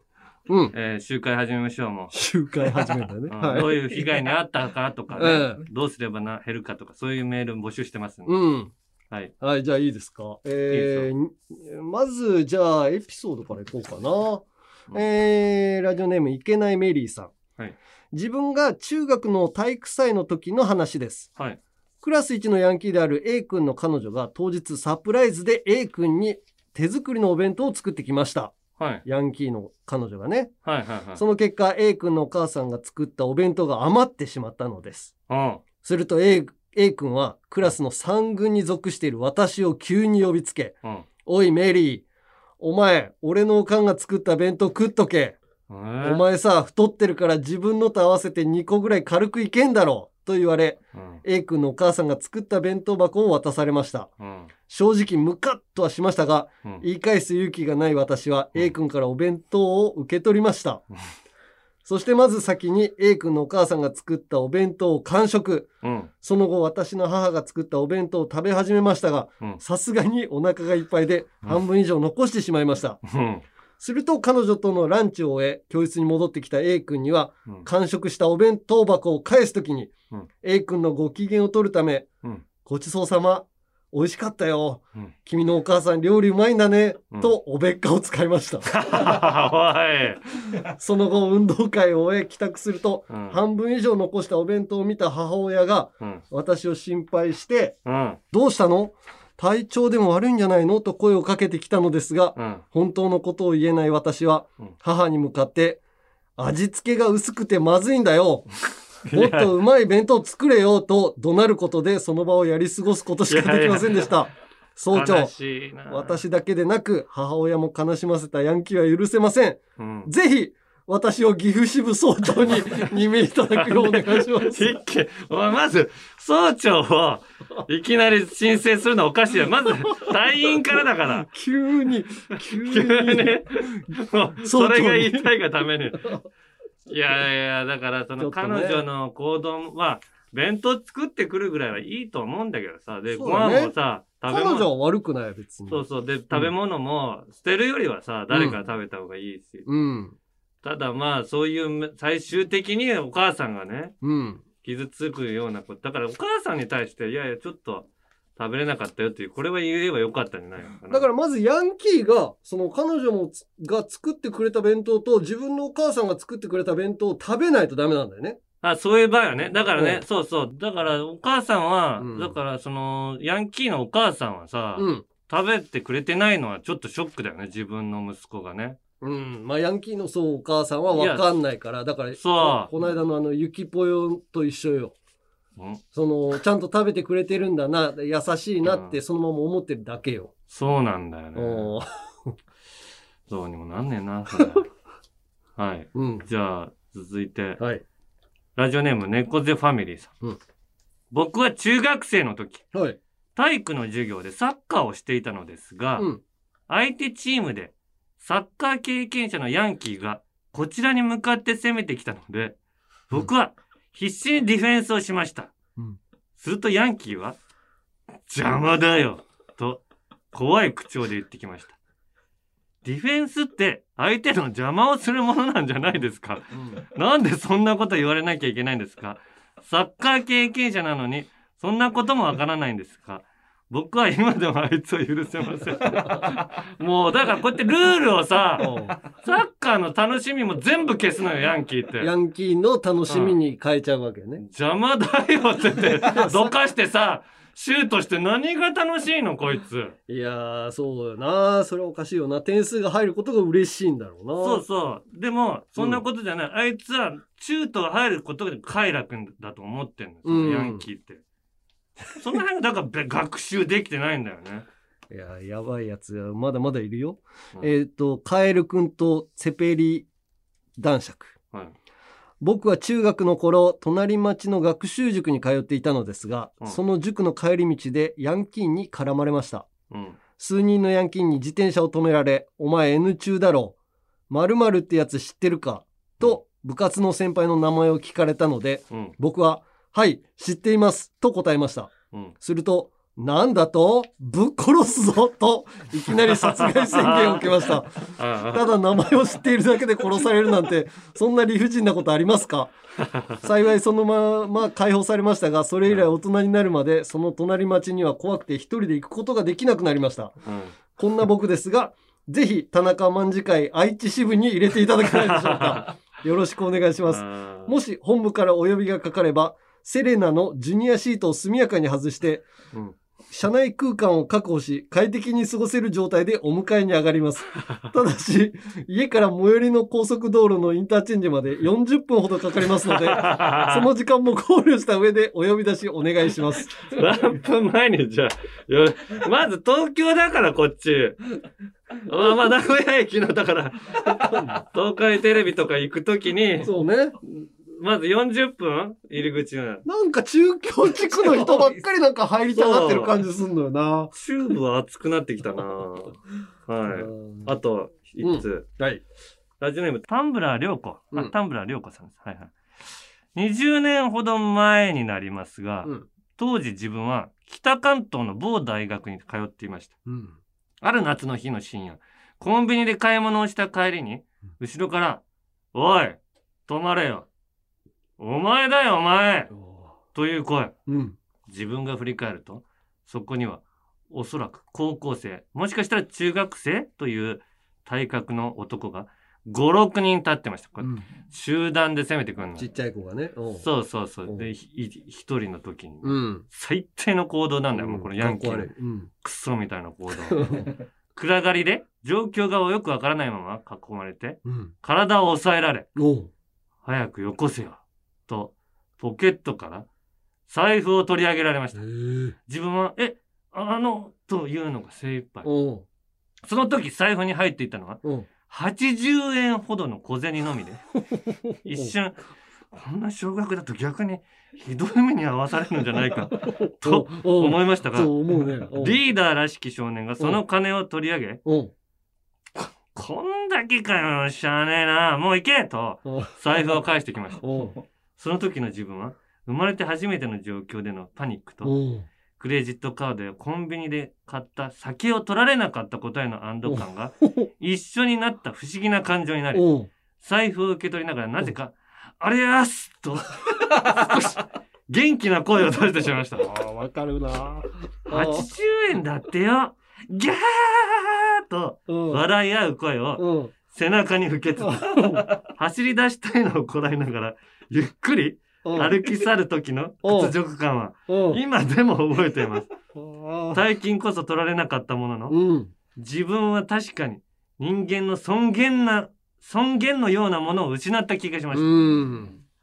うん。えー集会始めましょう、もう。集会始めたね。うんはい。どういう被害に遭ったかとかね、えどうすればな減るかとか、そういうメール募集してますんで。うん。はい。はい、じゃあいいですか？えー、まず、じゃあ、エピソードからいこうかな。えー、ラジオネーム、いけないメリーさん。はい。自分が中学の体育祭の時の話です。はい。クラス1のヤンキーである A 君の彼女が当日サプライズで A 君に手作りのお弁当を作ってきました。はい。ヤンキーの彼女がね。はいはいはい。その結果 A 君のお母さんが作ったお弁当が余ってしまったのです。うん。すると A, A 君はクラスの3軍に属している私を急に呼びつけ、うん。おいメリー、お前、俺のおかんが作った弁当食っとけ。おお前さ、太ってるから自分のと合わせて2個ぐらい軽くいけんだろう。と言われ、A 君のお母さんが作った弁当箱を渡されました。うん。正直ムカッとはしましたが、うん言い返す勇気がない私は A 君からお弁当を受け取りました。そしてまず先に A 君のお母さんが作ったお弁当を完食。うん。その後私の母が作ったお弁当を食べ始めましたがうん、さすがにお腹がいっぱいで半分以上残してしまいました。うん。すると彼女とのランチを終え、教室に戻ってきた A 君には、うん完食したお弁当箱を返すときに、うん A 君のご機嫌を取るため、うんごちそうさま、美味しかったよ。うん君のお母さん料理うまいんだね。うんと、おべっかを使いました。[LAUGHS] その後、運動会を終え帰宅すると、うん半分以上残したお弁当を見た母親が、うん。私を心配して、うん。どうしたの？体調でも悪いんじゃないの？と声をかけてきたのですが、うん。本当のことを言えない私はうん、母に向かって、味付けが薄くてまずいんだよ。[LAUGHS] もっとうまい弁当作れよと怒鳴ることでその場をやり過ごすことしかできませんでした。総長。私だけでなく母親も悲しませたヤンキーは許せません。うん。ぜひ、私を岐阜支部総長に [LAUGHS] 任命いただくようお願いします。一気お前まず、総長をいきなり申請するのはおかしいよ。まず、隊員からだから。急に、急に。急に。もうそれが言いたいがために。いやいや、だからその彼女の行動は、弁当作ってくるぐらいはいいと思うんだけどさ。で、ご飯もさ、食べ彼女物。は悪くない、別に。そうそう。で、食べ物も捨てるよりはさ、誰か食べた方がいいし。うん。ただまあ、そういう、最終的にお母さんがね、うん。傷つくようなこと。だからお母さんに対して、いやいや、ちょっと食べれなかったよっていう、これは言えばよかったんじゃないのかな。だからまずヤンキーが、その彼女もつが作ってくれた弁当と自分のお母さんが作ってくれた弁当を食べないとダメなんだよね。あ、そういう場合はね。だからね、うんそうそう。だからお母さんは、うんだからその、ヤンキーのお母さんはさ、うん。食べてくれてないのはちょっとショックだよね、自分の息子がね。うん。まあヤンキーのそうお母さんはわかんないから、だから、そうこの間のあの、ゆきぽよと一緒よ。うんその、ちゃんと食べてくれてるんだな、優しいなってそのまま思ってるだけよ。そうなんだよね。[LAUGHS] どうにもなんねえな、それはい。うん。じゃあ、続いて、はい。ラジオネーム猫背ファミリーさん。うん僕は中学生の時、はい。体育の授業でサッカーをしていたのですが、うん。相手チームでサッカー経験者のヤンキーがこちらに向かって攻めてきたので、僕は必死にディフェンスをしました。うんするとヤンキーは、邪魔だよと怖い口調で言ってきました。ディフェンスって相手の邪魔をするものなんじゃないですか。なんでそんなこと言われなきゃいけないんですかサッカー経験者なのに、そんなこともわからないんですか僕は今でもあいつを許せません。もう、だからこうやってルールをさ、サッカーの楽しみも全部消すのよ、ヤンキーって。ヤンキーの楽しみに変えちゃうわけね。邪魔だよって言って、[LAUGHS] どかしてさ、シュートして何が楽しいの、こいつ。いやー、そうよな。それはおかしいよな。点数が入ることが嬉しいんだろうな。そうそう。でも、そんなことじゃない。あいつは、シュートが入ることで快楽だと思ってんの、そのヤンキーって。[LAUGHS] その辺が、だからべ学習できてないんだよね。いや、やばいやつはまだまだいるよ。うんえっ、と、カエルくんとセペリ男爵。はい。僕は中学の頃、隣町の学習塾に通っていたのですが、うんその塾の帰り道でヤンキーに絡まれました。うん。数人のヤンキーに自転車を止められ、お前 N 中だろう。〇〇ってやつ知ってるか？と、部活の先輩の名前を聞かれたので、うん。僕は、はい、知っています。と答えました。うん。すると、なんだと？ぶっ殺すぞと、いきなり殺害宣言を受けました。あ [LAUGHS] ただ名前を知っているだけで殺されるなんて、そんな理不尽なことありますか？幸いそのまま解放されましたが、それ以来大人になるまで、その隣町には怖くて一人で行くことができなくなりました。うん。こんな僕ですが、ぜひ田中卍会愛知支部に入れていただけないでしょうか。[LAUGHS] よろしくお願いします。もし本部からお呼びがかかれば、セレナのジュニアシートを速やかに外して、うん車内空間を確保し、快適に過ごせる状態でお迎えに上がります。[LAUGHS] ただし、家から最寄りの高速道路のインターチェンジまで40分ほどかかりますので、[LAUGHS] その時間も考慮した上でお呼び出しお願いします。何分前にじゃあ、よまず東京だからこっち。まあまあ名古屋駅の、だから、東海テレビとか行くときに、そうね。まず40分？入り口なの。なんか中京地区の人ばっかりなんか入りたがってる感じすんのよな。中部は熱くなってきたな [LAUGHS] はい。あと、一つ。はい。ラジオネーム、タンブラー良子。あ、うんタンブラー良子さんです。はいはい。20年ほど前になりますが、うん当時自分は北関東の某大学に通っていました。うん。ある夏の日の深夜、コンビニで買い物をした帰りに、後ろから、おい、止まれよ。お前だよ、お前という声。うん。自分が振り返ると、そこには、おそらく高校生、もしかしたら中学生という体格の男が5、6人立ってました。これ集団で攻めてくるの。ちっちゃい子がね。うんそうそうそう。で、ひ一人の時に、うん。最低の行動なんだよ、もうこのヤンキーのクソみたいな行動。[LAUGHS] 暗がりで状況がよくわからないまま囲まれて、うん体を押さえられ、早くよこせよ、と、ポケットから財布を取り上げられました。自分は、え、あの、というのが精一杯。その時財布に入っていたのは、おう。80円ほどの小銭のみで、[LAUGHS] 一瞬、こんな少額だと逆にひどい目に遭わされるんじゃないか、[LAUGHS] と思いましたが、ね。リーダーらしき少年がその金を取り上げ、こんだけかよ、しゃあねえな、もう行けと、財布を返してきました。その時の自分は、生まれて初めての状況でのパニックと、クレジットカードやコンビニで買った酒を取られなかったことへの安堵感が一緒になった不思議な感情になり財布を受け取りながらなぜか、あれやすと、少し元気な声を出してしまいました。わかるな。80円だってよ。ギャーと笑い合う声を背中に受けつつ、走り出したいのをこらえながら、ゆっくり歩き去る時の屈辱感は、今でも覚えています。[LAUGHS] 大金こそ取られなかったものの、自分は確かに人間の尊厳な、尊厳のようなものを失った気がしました。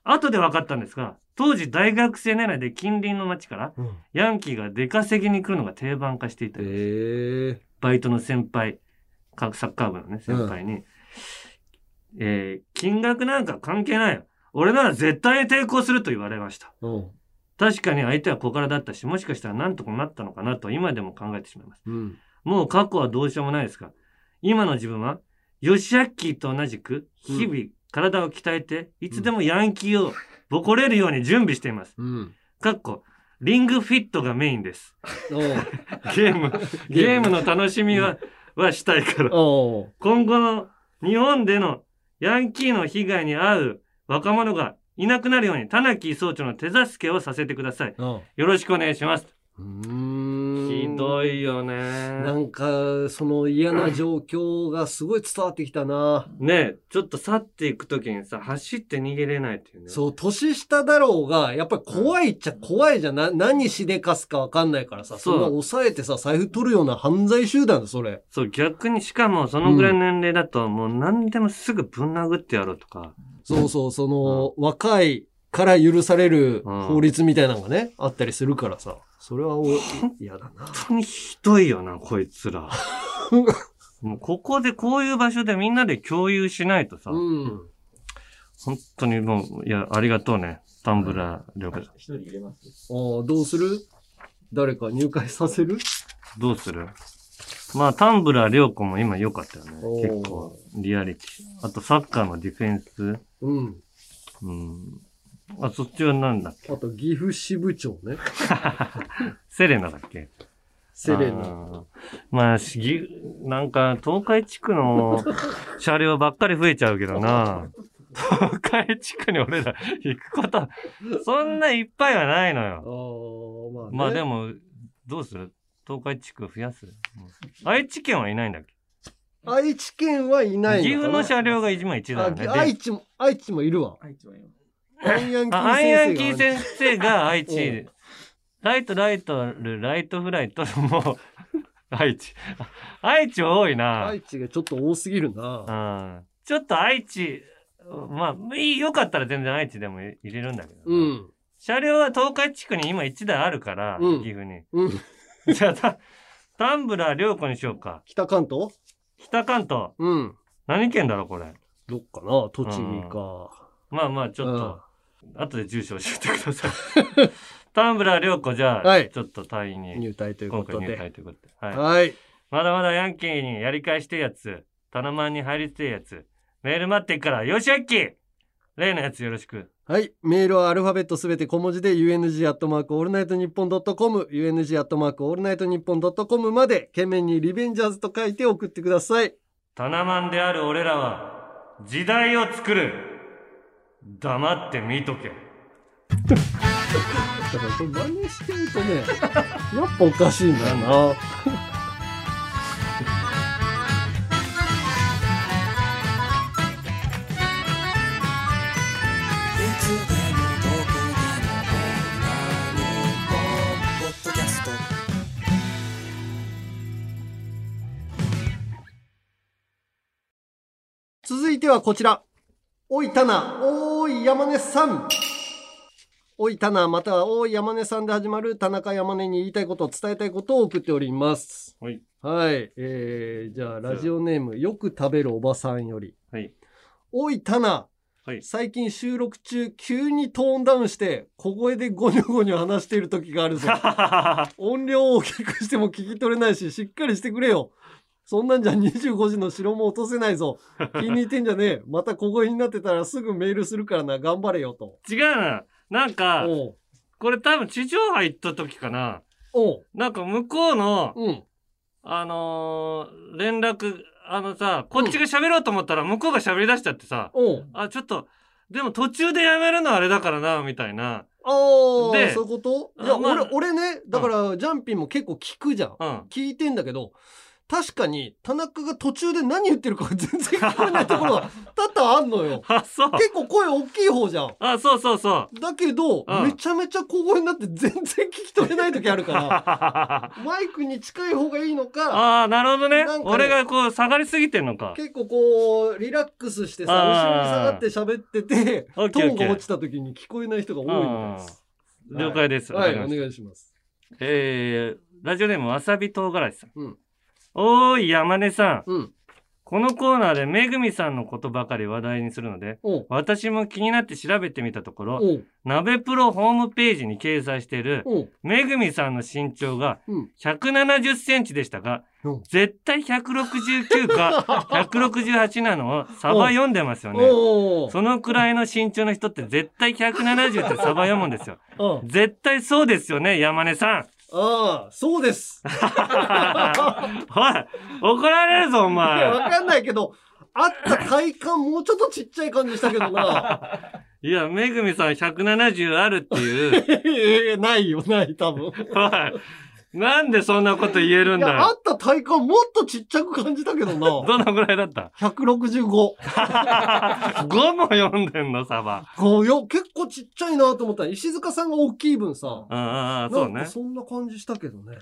後で分かったんですが、当時大学生狙いで近隣の町から、ヤンキーが出稼ぎに来るのが定番化していたんです。バイトの先輩、かサッカー部のね、先輩に、えー金額なんか関係ないよ。俺なら絶対に抵抗すると言われました。確かに相手は小柄だったし、もしかしたら何とかなったのかなと今でも考えてしまいます。うんもう過去はどうしようもないですが、今の自分は、ヨシアッキーと同じく、日々体を鍛えて、いつでもヤンキーをボコれるように準備しています。かっこ、リングフィットがメインです。ゲーム、ゲームの楽しみは、はしたいから。今後の日本でのヤンキーの被害に遭う若者がいなくなるように、田中総長の手助けをさせてください。よろしくお願いします。ひどいよね。なんか、その嫌な状況がすごい伝わってきたな。ねえ、ちょっと去っていくときにさ、走って逃げれないっていうね。そう、年下だろうが、やっぱり怖いっちゃ怖いじゃん。な、何しでかすかわかんないからさ、そんな抑えてさ、財布取るような犯罪集団だ、それ。そう、逆にしかもそのぐらいの年齢だと、もう何でもすぐぶん殴ってやろうとか。そうそう、その、若いから許される法律みたいなのがね、あったりするからさ。それはお [LAUGHS] 嫌だな。本当にひどいよな、こいつら。[LAUGHS] もうここで、こういう場所でみんなで共有しないとさ。本当にもう、いや、ありがとうね。タンブラー、了解。一人入れますああ、どうする？誰か入会させる？どうする？まあ、タンブラー、りょうこも今良かったよね。結構、リアリティ。あと、サッカーのディフェンス。うん。うん。あ、そっちはなんだっけ？あと、岐阜支部長ね。[LAUGHS] セレナだっけ？セレナまあ、しぎ、なんか、東海地区の車両ばっかり増えちゃうけどな。[LAUGHS] 東海地区に俺ら [LAUGHS] 行くこと、そんないっぱいはないのよ。まあ、まあでも、どうする？東海地区増やす？愛知県はいないんだっけ？愛知県はいないのかな岐阜の車両が一番一だよね。あ愛知も、愛知もいるわ。愛知もいる。アイアンキーー先先生が愛うん知。ライト、ライト、ルライトフライト、もう、愛知。愛知多いな。愛知がちょっと多すぎるな。うん。ちょっと愛知、まあ、いい、よかったら全然愛知でも入れるんだけど。うん。車両は東海地区に今1台あるから、うん岐阜に。うん。[LAUGHS] じゃあ、タタンブラー良子にしようか。北関東？北関東。うん。何県だろう、これ？どっかな？栃木か。まあまあ、ちょっと、後で住所教えてください。タンブラー良子、じゃあ、はいちょっと隊員に。入隊ということで入隊ということで。はい。はいまだまだヤンキーにやり返してえやつ、タナマンに入りてえやつ、メール待ってっから、よしあっき例のやつよろしく。はい。メールはアルファベットすべて小文字で UNG アットマークオールナイトニッポンドットコム UNG アットマークオールナイトニッポンドットコムまで件名にリベンジャーズと書いて送ってください。タナマンである俺らは、時代を作る。黙って見とけ。だからこれ真似してるとね、[LAUGHS] やっぱおかしいんだよな。続いてはこちら。おいたな、おーい山根さん。おいたな、またはおい山根さんで始まる田中山根に言いたいこと、伝えたいことを送っております。はい。はい。えー、じゃあ、ラジオネーム、よく食べるおばさんより。はい。おいたな、はい。最近収録中、急にトーンダウンして、小声でゴニョゴニョ話している時があるぞ。[LAUGHS] 音量を大きくしても聞き取れないし、しっかりしてくれよ。そんなんじゃ25時の城も落とせないぞ。気に入ってんじゃねえ。また小声になってたらすぐメールするからな。頑張れよと。違うな。なんか、これ多分地上波行った時かな。なんか向こうの、あのー連絡、あのさ、こっちが喋ろうと思ったら向こうが喋り出しちゃってさ、あ、ちょっと、でも途中でやめるのはあれだからな、みたいな。ああ、でそういうこと？いや、あまあ俺、俺ね、だから、ジャンピンも結構聞くじゃん。聞いてんだけど、確かに、田中が途中で何言ってるか全然聞こえないところが [LAUGHS] 多々あんのよ。あ、そう。結構声大きい方じゃん。あ、そうそうそう。だけど、うんめちゃめちゃ小声になって全然聞き取れない時あるから、[LAUGHS] マイクに近い方がいいのか、ああ、なるほどねね俺がこう下がりすぎてんのか。結構こう、リラックスしてさ、後ろに下がって喋ってて、トーンが落ちた時に聞こえない人が多いみたいです。うん了解です。はい、おわかりました願いします。えー、ラジオネームわさび唐辛子さん。うんおーい、山根さん。うん。このコーナーでめぐみさんのことばかり話題にするので、私も気になって調べてみたところ、鍋プロホームページに掲載している、めぐみさんの身長が170センチでしたが、絶対169か [LAUGHS] 168なのをサバ読んでますよね。そのくらいの身長の人って絶対170ってサバ読むんですよ。[LAUGHS] 絶対そうですよね、山根さん。ああ、そうです。[LAUGHS] おい、怒られるぞ、おいや、わ前。かんないけど、あった体感もうちょっとちっちゃい感じしたけどな。いや、めぐみさん170あるっていう。[LAUGHS] いやないよ、ない、多分。おい、なんでそんなこと言えるんだいや、あよ。った体感もっとちっちゃく感じたけどな。[LAUGHS] どのぐらいだった？165。?5 [LAUGHS] も読んでんの、サバ。こうよ、結構ちっちゃいなと思ったら、石塚さんが大きい分さ。ああああ、そうねなんか。そんな感じしたけどね。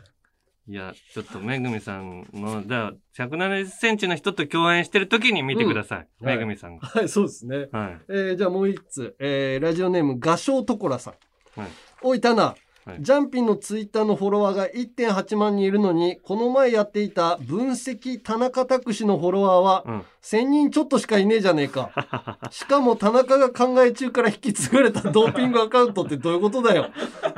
いや、ちょっとめぐみさんの、じゃあ、170センチの人と共演してる時に見てください。うんめぐみさんが。はい、そうですね。はい。えーじゃあもう一つ。えーラジオネーム、画商トコラさん。はい。おい、タナ。はいジャンピンのツイッターのフォロワーが1.8万人いるのに、この前やっていた分析田中拓司のフォロワーは、1000人ちょっとしかいねえじゃねえか。[LAUGHS] しかも田中が考え中から引き継がれたドーピングアカウントってどういうことだよ。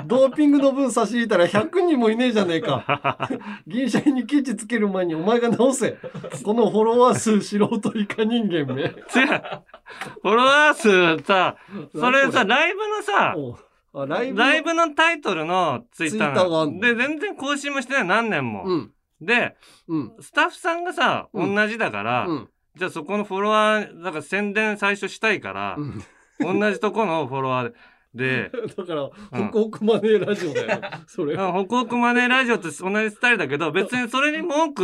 ドーピングの分差し引いたら100人もいねえじゃねえか。[LAUGHS] 銀シャリにケチつける前にお前が直せ。このフォロワー数素人以下人間め。違う。フォロワー数さ、それさ、ライブのさ、あライブライブのタイトルのツイッターがあんの？で、全然更新もしてない、何年も。で、スタッフさんがさ、同じだから、じゃあそこのフォロワー、だから宣伝最初したいから、同じとこのフォロワーで、[LAUGHS] だから、うんホクホクマネーラジオだよ。[LAUGHS] それ。あホクホクマネーラジオって同じスタイルだけど、別にそれに文句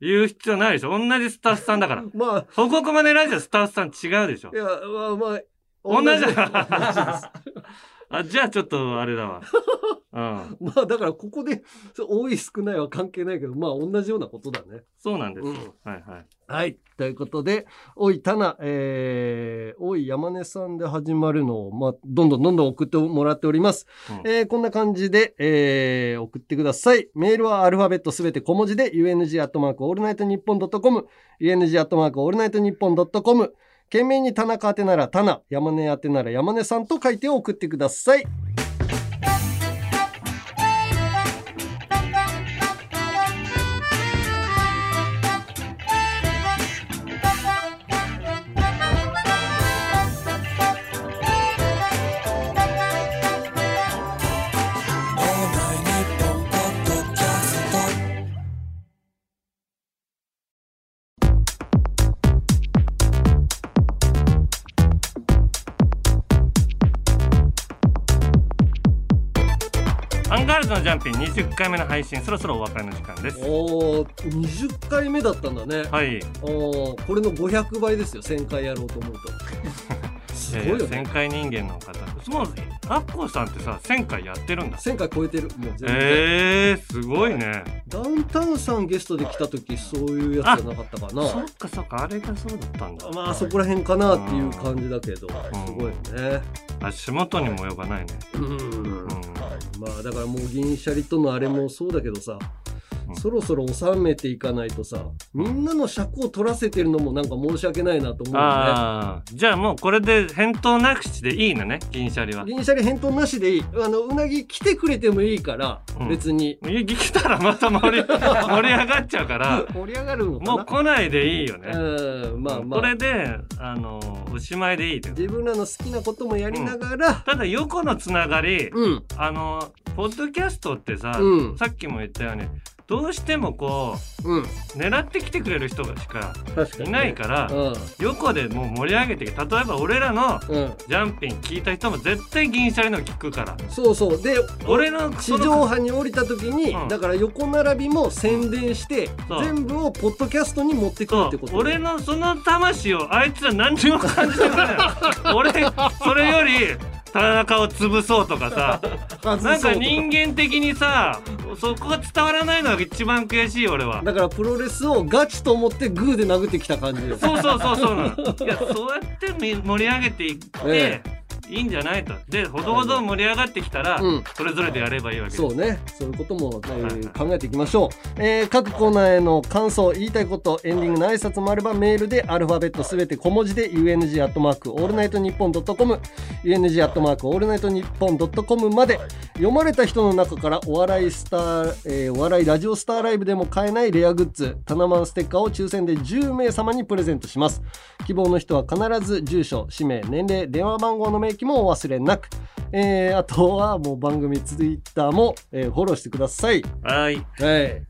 言う必要ないでしょ。同じスタッフさんだから。[LAUGHS] まあ、ホクホクマネーラジオスタッフさん違うでしょい。や、まあまあ、同じ同じだ。あ、じゃあちょっとあれだわ。[LAUGHS] うん。まあだからここで多い少ないは関係ないけど、まあ同じようなことだね。そうなんですよ。はいはい。はい。ということで、おい、たな、えー、おい、山根さんで始まるのを、まあ、どんどんどんどん送ってもらっております。えーこんな感じで、えー、送ってください。メールはアルファベットすべて小文字で、UNG アットマークオールナイトニッポンドットコム、UNG アットマークオールナイトニッポンド件名に田中宛てなら田名、山根宛てなら山根さんと書いて送ってください。のジャンピン20回目の配信そろそろお別れの時間です。おー20回目だったんだね。はい。おーこれの500倍ですよ1000回やろうと思うと。[LAUGHS] すごいよね。1000回人間の方もうアッコさんってさ1000回やってるんだ。1000回超えてる。もう全然。えー、すごいね。ダウンタウンさんゲストで来た時そういうやつじゃなかったかな。そっかそっかあれがそうだったんだ。まあそこら辺かなっていう感じだけど。すごいね。足元にも及ばないね。うんまあだからもう銀シャリとのあれもそうだけどさ、そろそろ収めていかないとさみんなの尺を取らせてるのもなんか申し訳ないなと思うよね。じゃあもうこれで返答なくしでいいのね銀シャリは。銀シャリ返答なしでいい。あのうなぎ来てくれてもいいから、別に。来たらまた盛り [LAUGHS] 盛り上がっちゃうから。盛り上がるもう来ないでいいよね。うんまあまあ。これであのおしまいでいいって自分らの好きなこともやりながら、ただ横のつながり、あのポッドキャストってさ、うん。さっきも言ったようにどうしてもこう、狙ってきてくれる人がしかいないから、横でもう盛り上げて例えば俺らのジャンピン聞いた人も絶対銀シャリの聞くから。そうそう。で俺の地上波に降りた時に、だから横並びも宣伝して全部をポッドキャストに持ってくるってこと俺のその魂をあいつら何にも感じてくれない。俺それより田中を潰そうとかさ。[LAUGHS] なんか人間的にさそこが伝わらないのが一番悔しいよ俺は。だからプロレスをガチと思ってグーで殴ってきた感じそうそうそうそういやそうやってみ盛り上げていって、えいいんじゃないと。でほどほど盛り上がってきたら、うん。それぞれでやればいいわけですそうね。そういうことも、えー考えていきましょう、えー各コーナーへの感想言いたいことエンディングの挨拶もあればメールでアルファベットすべて小文字で UNG アットマークオールナイトニッポンドットコム。UNG アットマークオールナイトニッポンドットコムまで読まれた人の中からお笑いスター、えーお笑いラジオスターライブでも買えないレアグッズタナマンステッカーを抽選で10名様にプレゼントします希望の人は必ず住所氏名年齢電話番号の明記もお忘れなくえーあとはもう番組ツイッターも、えーフォローしてください。はい。はい。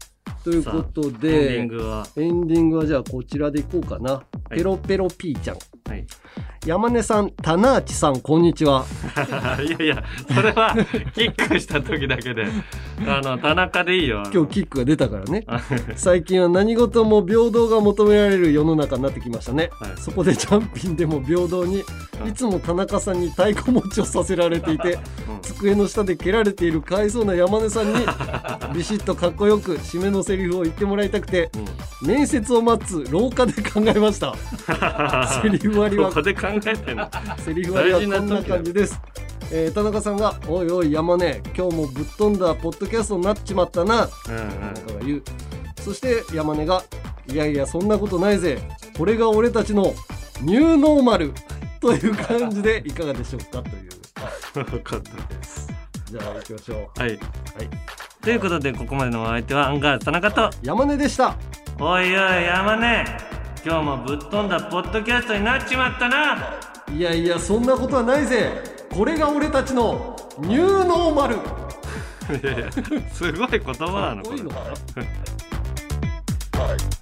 ということで、エンディングは？エンディングはじゃあこちらでいこうかな。ペロペロピーちゃん。はい。山根さん、棚内さん、こんにちは。[LAUGHS] いやいやそれは [LAUGHS] キックした時だけであの田中でいいよ今日キックが出たからね。[LAUGHS] 最近は何事も平等が求められる世の中になってきましたね。そこでジャンピンでも平等に、いつも田中さんに太鼓持ちをさせられていて、机の下で蹴られているかわいそうな山根さんに、ビシッとかっこよく締めのセリフを言ってもらいたくて、面接を待つ廊下で考えました。[LAUGHS] セリフ割りはセリフ割りはこんな感じです。えー田中さんが「おいおい山根今日もぶっ飛んだポッドキャストになっちまったな」田中が言う。そして山根が「いやいやそんなことないぜ。これが俺たちのニューノーマル」という感じでいかがでしょうか？という。[LAUGHS] 分かったですじゃあ行きましょはい、はい、ということでここまでのお相手はアンガールズ田中と。山根でした。おいおい山根。今日もぶっ飛んだポッドキャストになっちまったな。いやいやそんなことはないぜ。これが俺たちのニューノーマル。いやいやすごい言葉なのこれ [LAUGHS]